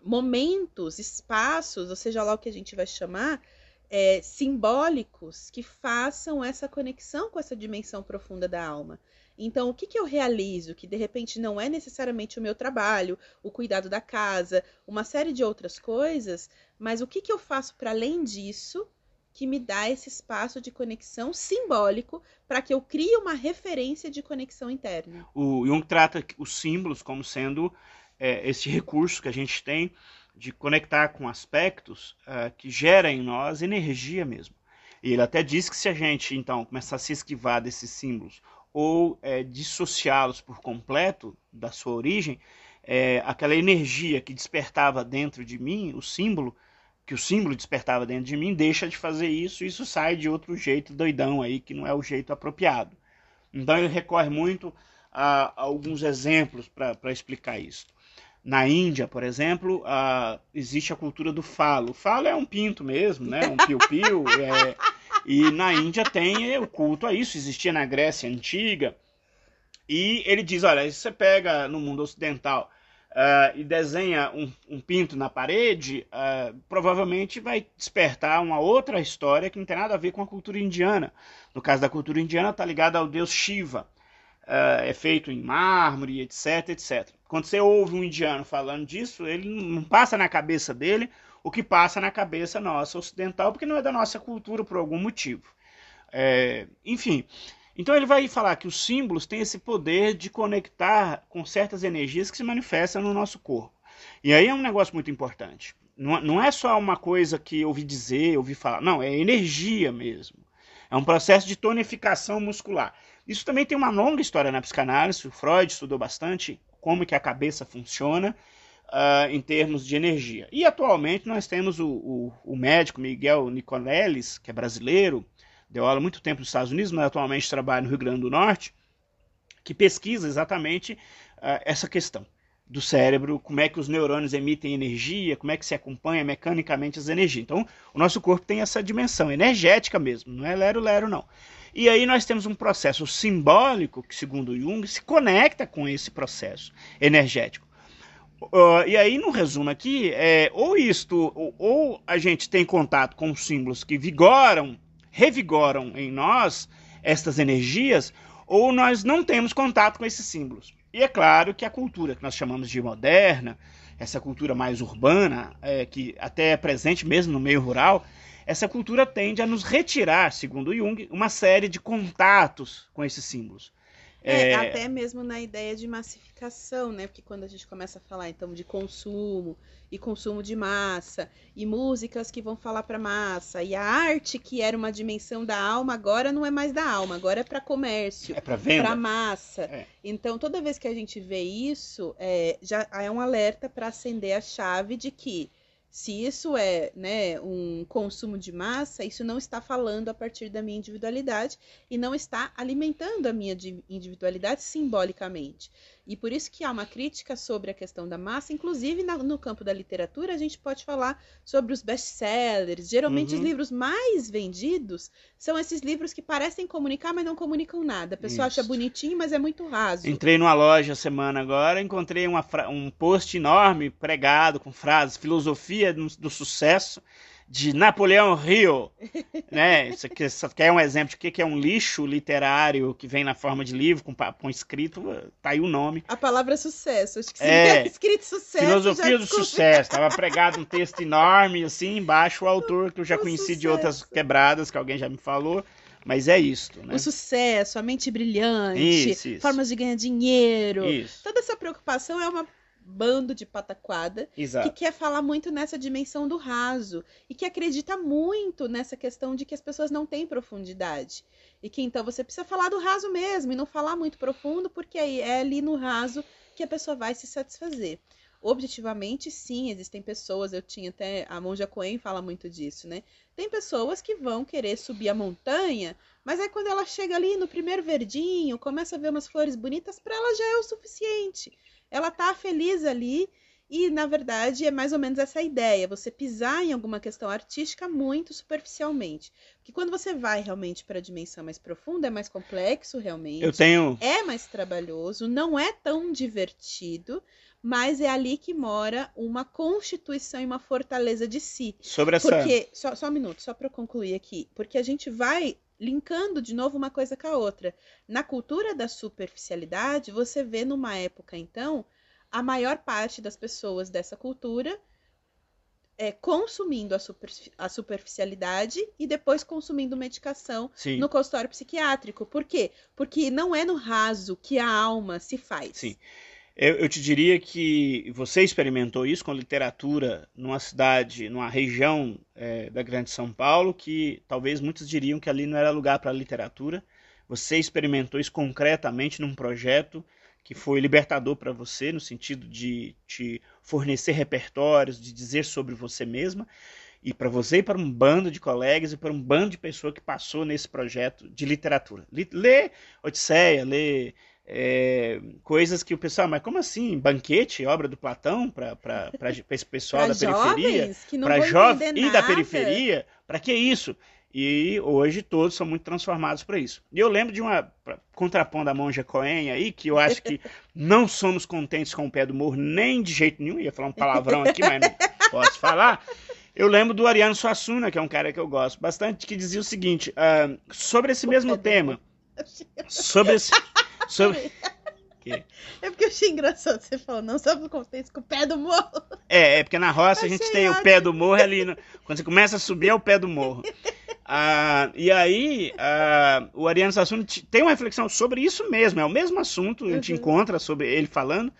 Speaker 1: momentos, espaços, ou seja lá o que a gente vai chamar, é, simbólicos que façam essa conexão com essa dimensão profunda da alma. Então, o que, que eu realizo que de repente não é necessariamente o meu trabalho, o cuidado da casa, uma série de outras coisas, mas o que, que eu faço para além disso que me dá esse espaço de conexão simbólico para que eu crie uma referência de conexão interna?
Speaker 2: O Jung trata os símbolos como sendo é, esse recurso que a gente tem de conectar com aspectos uh, que geram em nós energia mesmo. E ele até diz que se a gente então começar a se esquivar desses símbolos ou é, dissociá-los por completo da sua origem, é, aquela energia que despertava dentro de mim, o símbolo, que o símbolo despertava dentro de mim, deixa de fazer isso, e isso sai de outro jeito doidão aí, que não é o jeito apropriado. Então ele recorre muito a, a alguns exemplos para explicar isso. Na Índia, por exemplo, a, existe a cultura do falo. O falo é um pinto mesmo, né? um piu-piu. é, e na Índia tem o culto a isso, existia na Grécia Antiga. E ele diz: olha, se você pega no mundo ocidental uh, e desenha um, um, pinto na parede, uh, provavelmente vai despertar uma outra história que não tem nada a ver com a cultura indiana. No caso da cultura indiana, está ligada ao deus Shiva. Uh, é feito em mármore, etc, etc. Quando você ouve um indiano falando disso, ele não passa na cabeça dele o que passa na cabeça nossa ocidental, porque não é da nossa cultura por algum motivo. É, enfim, então ele vai falar que os símbolos têm esse poder de conectar com certas energias que se manifestam no nosso corpo. E aí é um negócio muito importante. Não, não é só uma coisa que ouvi dizer, ouvi falar. Não, é energia mesmo. É um processo de tonificação muscular. Isso também tem uma longa história na psicanálise. O Freud estudou bastante como que a cabeça funciona uh, em termos de energia. E atualmente nós temos o, o, o médico Miguel Nicoleles, que é brasileiro, deu aula muito tempo nos Estados Unidos, mas atualmente trabalha no Rio Grande do Norte, que pesquisa exatamente uh, essa questão do cérebro, como é que os neurônios emitem energia, como é que se acompanha mecanicamente as energias. Então, o nosso corpo tem essa dimensão energética mesmo, não é lero-lero não. E aí nós temos um processo simbólico que, segundo Jung, se conecta com esse processo energético. Uh, e aí, no resumo aqui, é, ou isto, ou, ou a gente tem contato com símbolos que vigoram revigoram em nós estas energias, ou nós não temos contato com esses símbolos. E é claro que a cultura que nós chamamos de moderna, essa cultura mais urbana, é, que até é presente mesmo no meio rural, essa cultura tende a nos retirar, segundo Jung, uma série de contatos com esses símbolos.
Speaker 1: É, é, até mesmo na ideia de massificação, né? Porque quando a gente começa a falar então de consumo e consumo de massa e músicas que vão falar para massa e a arte que era uma dimensão da alma agora não é mais da alma, agora é para comércio,
Speaker 2: é para venda,
Speaker 1: para massa. É. Então toda vez que a gente vê isso, é, já é um alerta para acender a chave de que se isso é né, um consumo de massa, isso não está falando a partir da minha individualidade e não está alimentando a minha individualidade simbolicamente. E por isso que há uma crítica sobre a questão da massa, inclusive na, no campo da literatura, a gente pode falar sobre os best-sellers. Geralmente uhum. os livros mais vendidos são esses livros que parecem comunicar, mas não comunicam nada. A pessoa isso. acha bonitinho, mas é muito raso.
Speaker 2: Entrei numa loja semana agora, encontrei uma, um post enorme pregado com frases filosofia do, do sucesso de Napoleão Rio, né? Isso aqui só quer um exemplo de o que é um lixo literário que vem na forma de livro com, com escrito, tá aí o nome.
Speaker 1: A palavra sucesso, acho que é, escrito sucesso.
Speaker 2: Filosofia do sucesso, tava pregado um texto enorme assim, embaixo o autor que eu já o conheci sucesso. de outras quebradas que alguém já me falou. Mas é isto, né?
Speaker 1: O sucesso, a mente brilhante, isso, isso. formas de ganhar dinheiro. Isso. Toda essa preocupação é uma bando de pataquada
Speaker 2: Exato.
Speaker 1: que quer falar muito nessa dimensão do raso e que acredita muito nessa questão de que as pessoas não têm profundidade. E que então você precisa falar do raso mesmo e não falar muito profundo, porque aí é ali no raso que a pessoa vai se satisfazer. Objetivamente, sim, existem pessoas, eu tinha até, a Monja Coen fala muito disso, né? Tem pessoas que vão querer subir a montanha, mas aí quando ela chega ali no primeiro verdinho, começa a ver umas flores bonitas, para ela já é o suficiente ela tá feliz ali e, na verdade, é mais ou menos essa ideia, você pisar em alguma questão artística muito superficialmente. Porque quando você vai realmente para a dimensão mais profunda, é mais complexo realmente.
Speaker 2: Eu tenho.
Speaker 1: É mais trabalhoso, não é tão divertido, mas é ali que mora uma constituição e uma fortaleza de si.
Speaker 2: Sobre essa.
Speaker 1: Porque, só, só um minuto, só para concluir aqui. Porque a gente vai linkando de novo uma coisa com a outra. Na cultura da superficialidade, você vê numa época, então, a maior parte das pessoas dessa cultura é, consumindo a, super, a superficialidade e depois consumindo medicação
Speaker 2: Sim.
Speaker 1: no consultório psiquiátrico. Por quê? Porque não é no raso que a alma se faz.
Speaker 2: Sim. Eu, eu, te diria que você experimentou isso com literatura numa cidade, numa região é, da Grande São Paulo, que talvez muitos diriam que ali não era lugar para literatura. Você experimentou isso concretamente num projeto que foi libertador para você, no sentido de te fornecer repertórios, de dizer sobre você mesma, e para você e para um bando de colegas e para um bando de pessoas que passou nesse projeto de literatura. Lê Odisseia, lê é, coisas que o pessoal, mas como assim? Banquete, obra do Platão, para esse pessoal da periferia? Para jovens e da periferia? Para que isso? E hoje todos são muito transformados para isso. E eu lembro de uma, contrapondo a monja Coen aí, que eu acho que não somos contentes com o pé do morro nem de jeito nenhum, ia falar um palavrão aqui, mas não posso falar. Eu lembro do Ariano Suassuna, que é um cara que eu gosto bastante, que dizia o seguinte, uh, sobre esse mesmo tema, sobre esse... Sobre...
Speaker 1: Que? É porque eu achei engraçado você falou, não somos contentes com o pé do morro.
Speaker 2: É, é porque na roça a gente tem ótimo. o pé do morro ali. No... Quando você começa a subir, é o pé do morro. Ah, e aí, ah, o Ariano Suassuna tem uma reflexão sobre isso mesmo, é o mesmo assunto, a gente uhum. encontra sobre ele falando.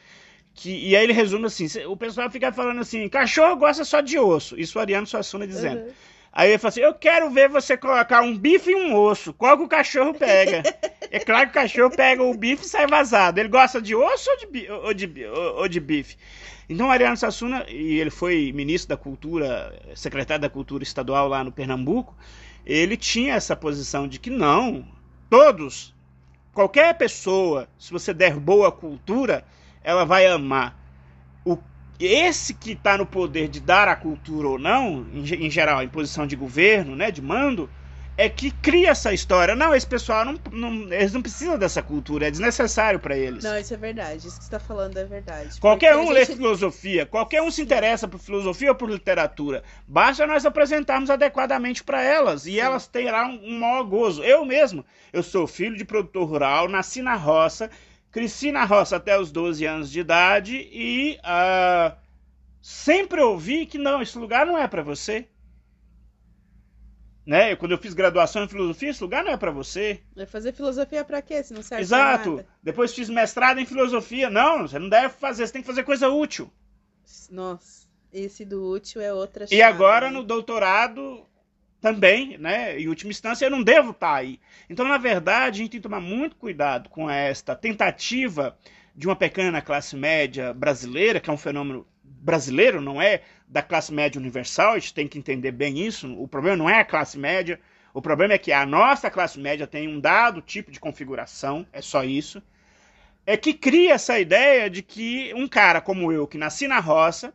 Speaker 2: Que, e aí ele resume assim: o pessoal fica falando assim, cachorro gosta só de osso. Isso o Ariano Suassuna dizendo. Uhum. Aí ele fala assim: Eu quero ver você colocar um bife e um osso. Qual que o cachorro pega? é claro que o cachorro pega o bife e sai vazado. Ele gosta de osso ou de, ou de, ou de bife? Então, Ariano Sassuna, e ele foi ministro da Cultura, secretário da Cultura Estadual lá no Pernambuco, ele tinha essa posição de que não, todos, qualquer pessoa, se você der boa cultura, ela vai amar. Esse que está no poder de dar a cultura ou não, em, em, geral, em posição de governo, né, de mando, é que cria essa história. Não, esse pessoal não, não eles não precisam dessa cultura, é desnecessário para eles.
Speaker 1: Não, isso é verdade. Isso que você está falando é verdade.
Speaker 2: Qualquer um gente... lê filosofia, qualquer um se interessa por filosofia ou por literatura. Basta nós apresentarmos adequadamente para elas e Sim. elas terão um maior gozo. Eu mesmo, eu sou filho de produtor rural, nasci na roça Cresci na roça até os 12 anos de idade e uh, sempre ouvi que não, esse lugar não é para você. Né? Quando eu fiz graduação em filosofia, esse lugar não é para você.
Speaker 1: Vai fazer filosofia para quê? Se não serve
Speaker 2: Exato. Depois fiz mestrado em filosofia. Não, você não deve fazer, você tem que fazer coisa útil.
Speaker 1: Nossa, esse do útil é outra
Speaker 2: chave. E agora no doutorado também, né, em última instância, eu não devo estar aí. Então, na verdade, a gente tem que tomar muito cuidado com esta tentativa de uma pequena classe média brasileira, que é um fenômeno brasileiro, não é da classe média universal, a gente tem que entender bem isso. O problema não é a classe média, o problema é que a nossa classe média tem um dado tipo de configuração, é só isso. É que cria essa ideia de que um cara como eu, que nasci na roça,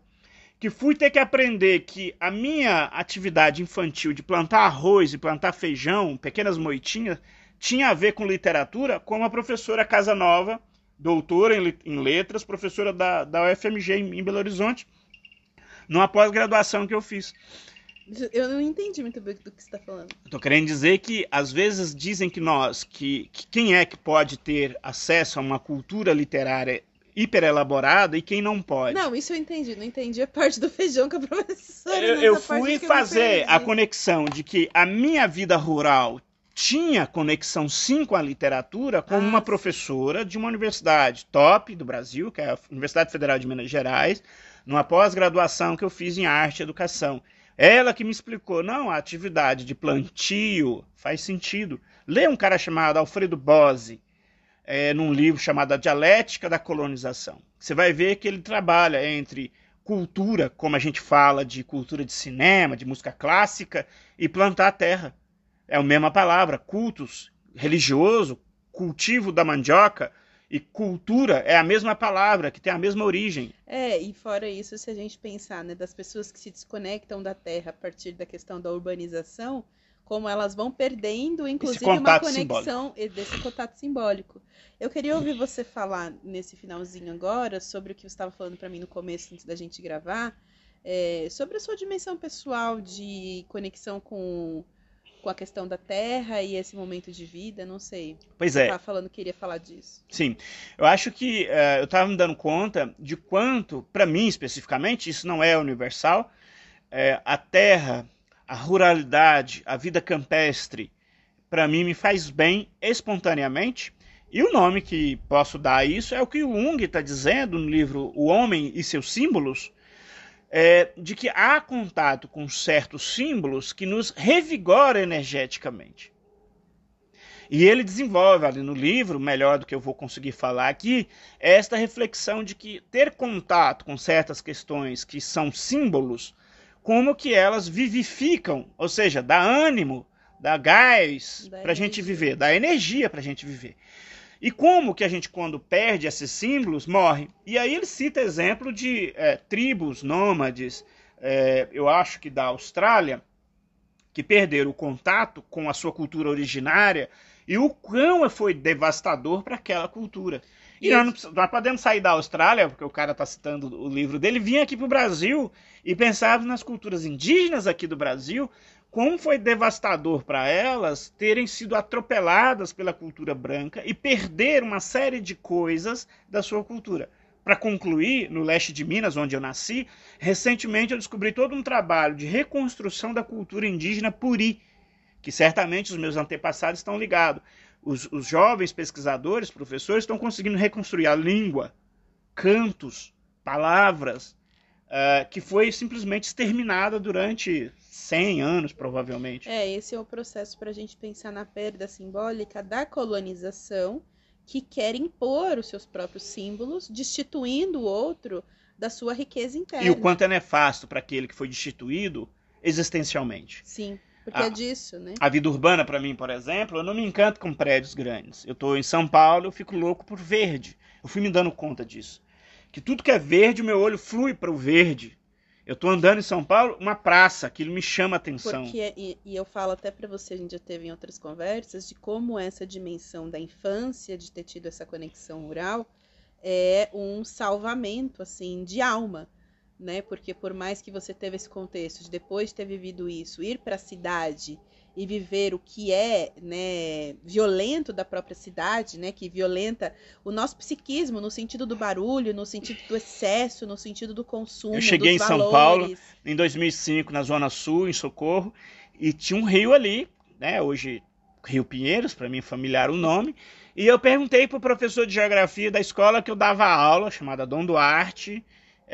Speaker 2: que fui ter que aprender que a minha atividade infantil de plantar arroz e plantar feijão, pequenas moitinhas, tinha a ver com literatura, com a professora Casanova, doutora em, letras, professora da, da UFMG em, em Belo Horizonte, numa pós-graduação que eu fiz.
Speaker 1: Eu não entendi muito bem do que você está falando.
Speaker 2: Estou querendo dizer que às vezes dizem que nós, que, que quem é que pode ter acesso a uma cultura literária hiper elaborada e quem não pode.
Speaker 1: Não, isso eu entendi. Não entendi a parte do feijão com a professora.
Speaker 2: Eu, eu fui fazer eu a conexão de que a minha vida rural tinha conexão sim com a literatura com ah, uma sim. professora de uma universidade top do Brasil, que é a Universidade Federal de Minas Gerais, numa pós-graduação que eu fiz em arte e educação. Ela que me explicou, não, a atividade de plantio faz sentido. Lê um cara chamado Alfredo Bose, é, num livro chamado A Dialética da Colonização. Você vai ver que ele trabalha entre cultura, como a gente fala de cultura de cinema, de música clássica, e plantar a terra. É a mesma palavra, cultos, religioso, cultivo da mandioca, e cultura é a mesma palavra, que tem a mesma origem.
Speaker 1: É, e fora isso, se a gente pensar né, das pessoas que se desconectam da terra a partir da questão da urbanização, como elas vão perdendo, inclusive, uma conexão simbólico. desse contato simbólico. Eu queria ouvir você falar nesse finalzinho agora sobre o que você estava falando para mim no começo, antes da gente gravar, é, sobre a sua dimensão pessoal de conexão com, com a questão da Terra e esse momento de vida, não sei.
Speaker 2: Pois
Speaker 1: você
Speaker 2: é.
Speaker 1: Você falando que queria falar disso.
Speaker 2: Sim, eu acho que uh, eu estava me dando conta de quanto, para mim especificamente, isso não é universal, é, a Terra a ruralidade, a vida campestre, para mim me faz bem espontaneamente. E o nome que posso dar a isso é o que o Jung está dizendo no livro O Homem e seus Símbolos, é, de que há contato com certos símbolos que nos revigora energeticamente. E ele desenvolve ali no livro, melhor do que eu vou conseguir falar aqui, esta reflexão de que ter contato com certas questões que são símbolos, como que elas vivificam, ou seja, dá ânimo, dá gás para a gente viver, dá energia para a gente viver. E como que a gente, quando perde esses símbolos, morre? E aí ele cita exemplo de é, tribos nômades, é, eu acho que da Austrália, que perderam o contato com a sua cultura originária e o quão foi devastador para aquela cultura. E nós, nós podemos sair da Austrália, porque o cara está citando o livro dele, vir aqui para o Brasil e pensar nas culturas indígenas aqui do Brasil, como foi devastador para elas terem sido atropeladas pela cultura branca e perder uma série de coisas da sua cultura. Para concluir, no leste de Minas, onde eu nasci, recentemente eu descobri todo um trabalho de reconstrução da cultura indígena puri, que certamente os meus antepassados estão ligados. Os, os jovens pesquisadores, professores, estão conseguindo reconstruir a língua, cantos, palavras, uh, que foi simplesmente exterminada durante 100 anos, provavelmente.
Speaker 1: É, esse é o processo para a gente pensar na perda simbólica da colonização, que quer impor os seus próprios símbolos, destituindo o outro da sua riqueza interna.
Speaker 2: E o quanto é nefasto para aquele que foi destituído existencialmente.
Speaker 1: Sim. Porque a, é disso, né?
Speaker 2: A vida urbana, para mim, por exemplo, eu não me encanto com prédios grandes. Eu estou em São Paulo, eu fico louco por verde. Eu fui me dando conta disso. Que tudo que é verde, o meu olho flui para o verde. Eu tô andando em São Paulo, uma praça, aquilo me chama atenção.
Speaker 1: Porque, e, e eu falo até para você, a gente já teve em outras conversas, de como essa dimensão da infância, de ter tido essa conexão rural, é um salvamento, assim, de alma, né? Porque por mais que você teve esse contexto de depois de ter vivido isso, ir para a cidade e viver o que é né, violento da própria cidade, né, que violenta o nosso psiquismo no sentido do barulho, no sentido do excesso, no sentido do consumo.
Speaker 2: Eu cheguei em
Speaker 1: valores.
Speaker 2: São Paulo em 2005, na Zona Sul, em Socorro, e tinha um rio ali, né, hoje Rio Pinheiros, para mim familiar o nome, e eu perguntei para o professor de geografia da escola que eu dava aula, chamada Dom Duarte,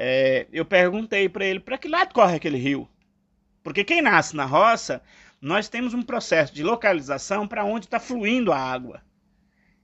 Speaker 2: é, eu perguntei para ele para que lado corre aquele rio. Porque quem nasce na roça nós temos um processo de localização para onde está fluindo a água.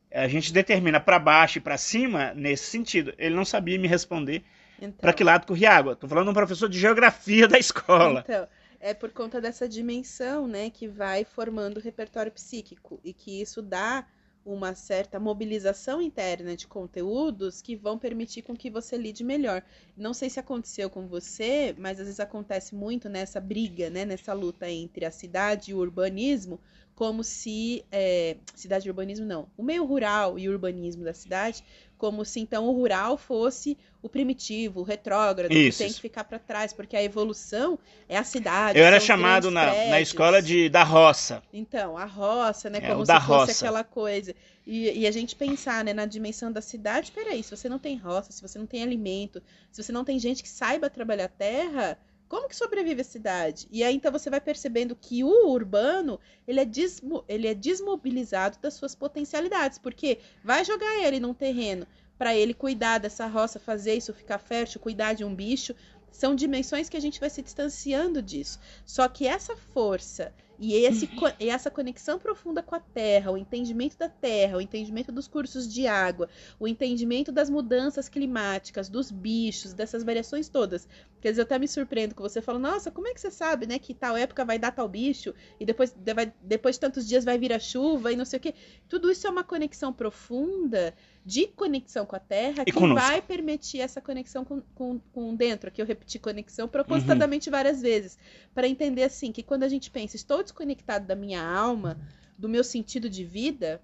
Speaker 2: A gente determina para baixo e para cima nesse sentido. Ele não sabia me responder então, para que lado corria a água. Estou falando de um professor de geografia da escola.
Speaker 1: Então, é por conta dessa dimensão né, que vai formando o repertório psíquico e que isso dá uma certa mobilização interna de conteúdos que vão permitir com que você lide melhor. Não sei se aconteceu com você, mas às vezes acontece muito nessa briga, né, nessa luta entre a cidade e o urbanismo, como se é, cidade e urbanismo não, o meio rural e o urbanismo da cidade como se então o rural fosse o primitivo, o retrógrado, Isso. que tem que ficar para trás, porque a evolução é a cidade.
Speaker 2: Eu era chamado na, na escola de da roça.
Speaker 1: Então, a roça, né? É, como se fosse roça. aquela coisa. E, e, a gente pensar né, na dimensão da cidade, peraí, se você não tem roça, se você não tem alimento, se você não tem gente que saiba trabalhar a terra, como que sobrevive a cidade? E aí então você vai percebendo que o urbano ele é, desmo, ele é desmobilizado das suas potencialidades, porque vai jogar ele num terreno para ele cuidar dessa roça, fazer isso ficar fértil, cuidar de um bicho, são dimensões que a gente vai se distanciando disso. Só que essa força e, esse, e essa conexão profunda com a terra, o entendimento da terra, o entendimento dos cursos de água, o entendimento das mudanças climáticas, dos bichos, dessas variações todas. Quer dizer, eu até me surpreendo com você falando, nossa, como é que você sabe, né, que tal época vai dar tal bicho e depois, depois de tantos dias vai vir a chuva e não sei o quê. Tudo isso é uma conexão profunda de conexão com a Terra e que conosco. vai permitir essa conexão com, com, com, dentro. Aqui eu repeti conexão propositadamente uhum. várias vezes. Para entender assim que quando a gente pensa, estou desconectado da minha alma, do meu sentido de vida,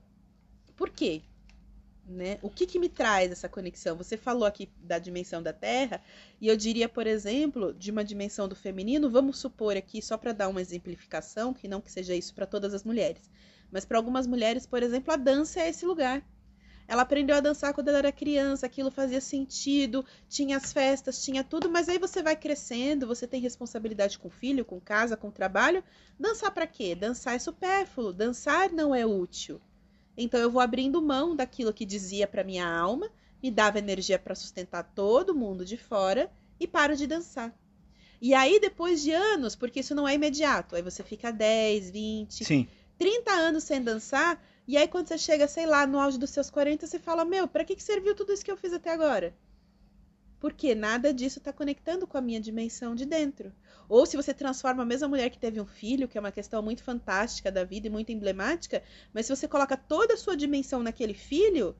Speaker 1: por quê? Né? O que, que me traz essa conexão? Você falou aqui da dimensão da Terra, e eu diria, por exemplo, de uma dimensão do feminino, vamos supor aqui, só para dar uma exemplificação, que não que seja isso para todas as mulheres, mas para algumas mulheres, por exemplo, a dança é esse lugar ela aprendeu a dançar quando ela era criança, aquilo fazia sentido, tinha as festas, tinha tudo, mas aí você vai crescendo, você tem responsabilidade com o filho, com casa, com trabalho. Dançar para quê? Dançar é supérfluo, dançar não é útil. Então eu vou abrindo mão daquilo que dizia para minha alma, me dava energia para sustentar todo mundo de fora e paro de dançar. E aí, depois de anos, porque isso não é imediato, aí você fica 10, 20, Sim. 30 anos sem dançar, E aí, quando você chega, sei lá, no auge dos seus 40, você fala: Meu, pra que, que serviu tudo isso que eu fiz até agora? Porque nada disso está conectando com a minha dimensão de dentro. Ou se você transforma a mesma mulher que teve um filho, que é uma questão muito fantástica da vida e muito emblemática, mas se você coloca toda a sua dimensão naquele filho,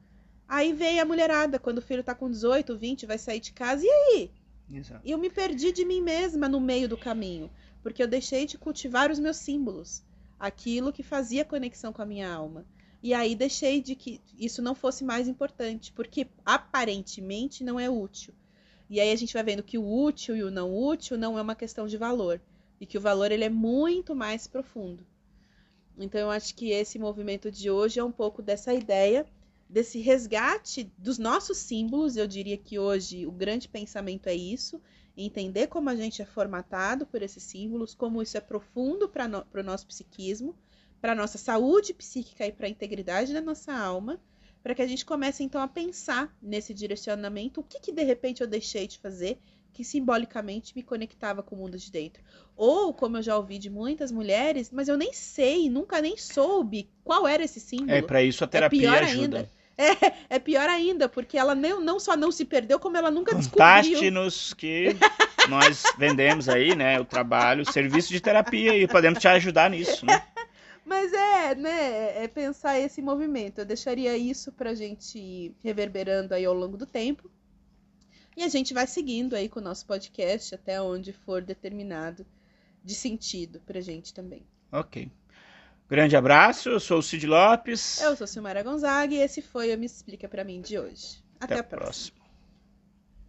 Speaker 1: aí vem a mulherada, quando o filho está com 18, 20, vai sair de casa, e aí? Exato. Eu me perdi de mim mesma no meio do caminho, porque eu deixei de cultivar os meus símbolos, aquilo que fazia conexão com a minha alma. E aí deixei de que isso não fosse mais importante, porque aparentemente não é útil. E aí a gente vai vendo que o útil e o não útil não é uma questão de valor, e que o valor ele é muito mais profundo. Então eu acho que esse movimento de hoje é um pouco dessa ideia desse resgate dos nossos símbolos. Eu diria que hoje o grande pensamento é isso, entender como a gente é formatado por esses símbolos, como isso é profundo para no, o nosso psiquismo para nossa saúde psíquica e para a integridade da nossa alma, para que a gente comece então a pensar nesse direcionamento, o que, que de repente eu deixei de fazer que simbolicamente me conectava com o mundo de dentro. Ou, como eu já ouvi de muitas mulheres, mas eu nem sei, nunca nem soube qual era esse símbolo.
Speaker 2: É, para isso a terapia é ajuda.
Speaker 1: Ainda. É, é pior ainda, porque ela não, não só não se perdeu, como ela nunca
Speaker 2: Contaste-nos que nós vendemos aí, né, o trabalho, o serviço de terapia e podemos te ajudar nisso, né?
Speaker 1: Mas é, né, é pensar esse movimento. Eu deixaria isso pra gente ir reverberando aí ao longo do tempo. E a gente vai seguindo aí com o nosso podcast até onde for determinado de sentido pra gente também.
Speaker 2: Ok. Grande abraço, eu sou o Cid Lopes.
Speaker 1: Eu sou Silmara Gonzaga e esse foi o Me Explica Pra Mim de hoje. Até, até a próxima. próxima.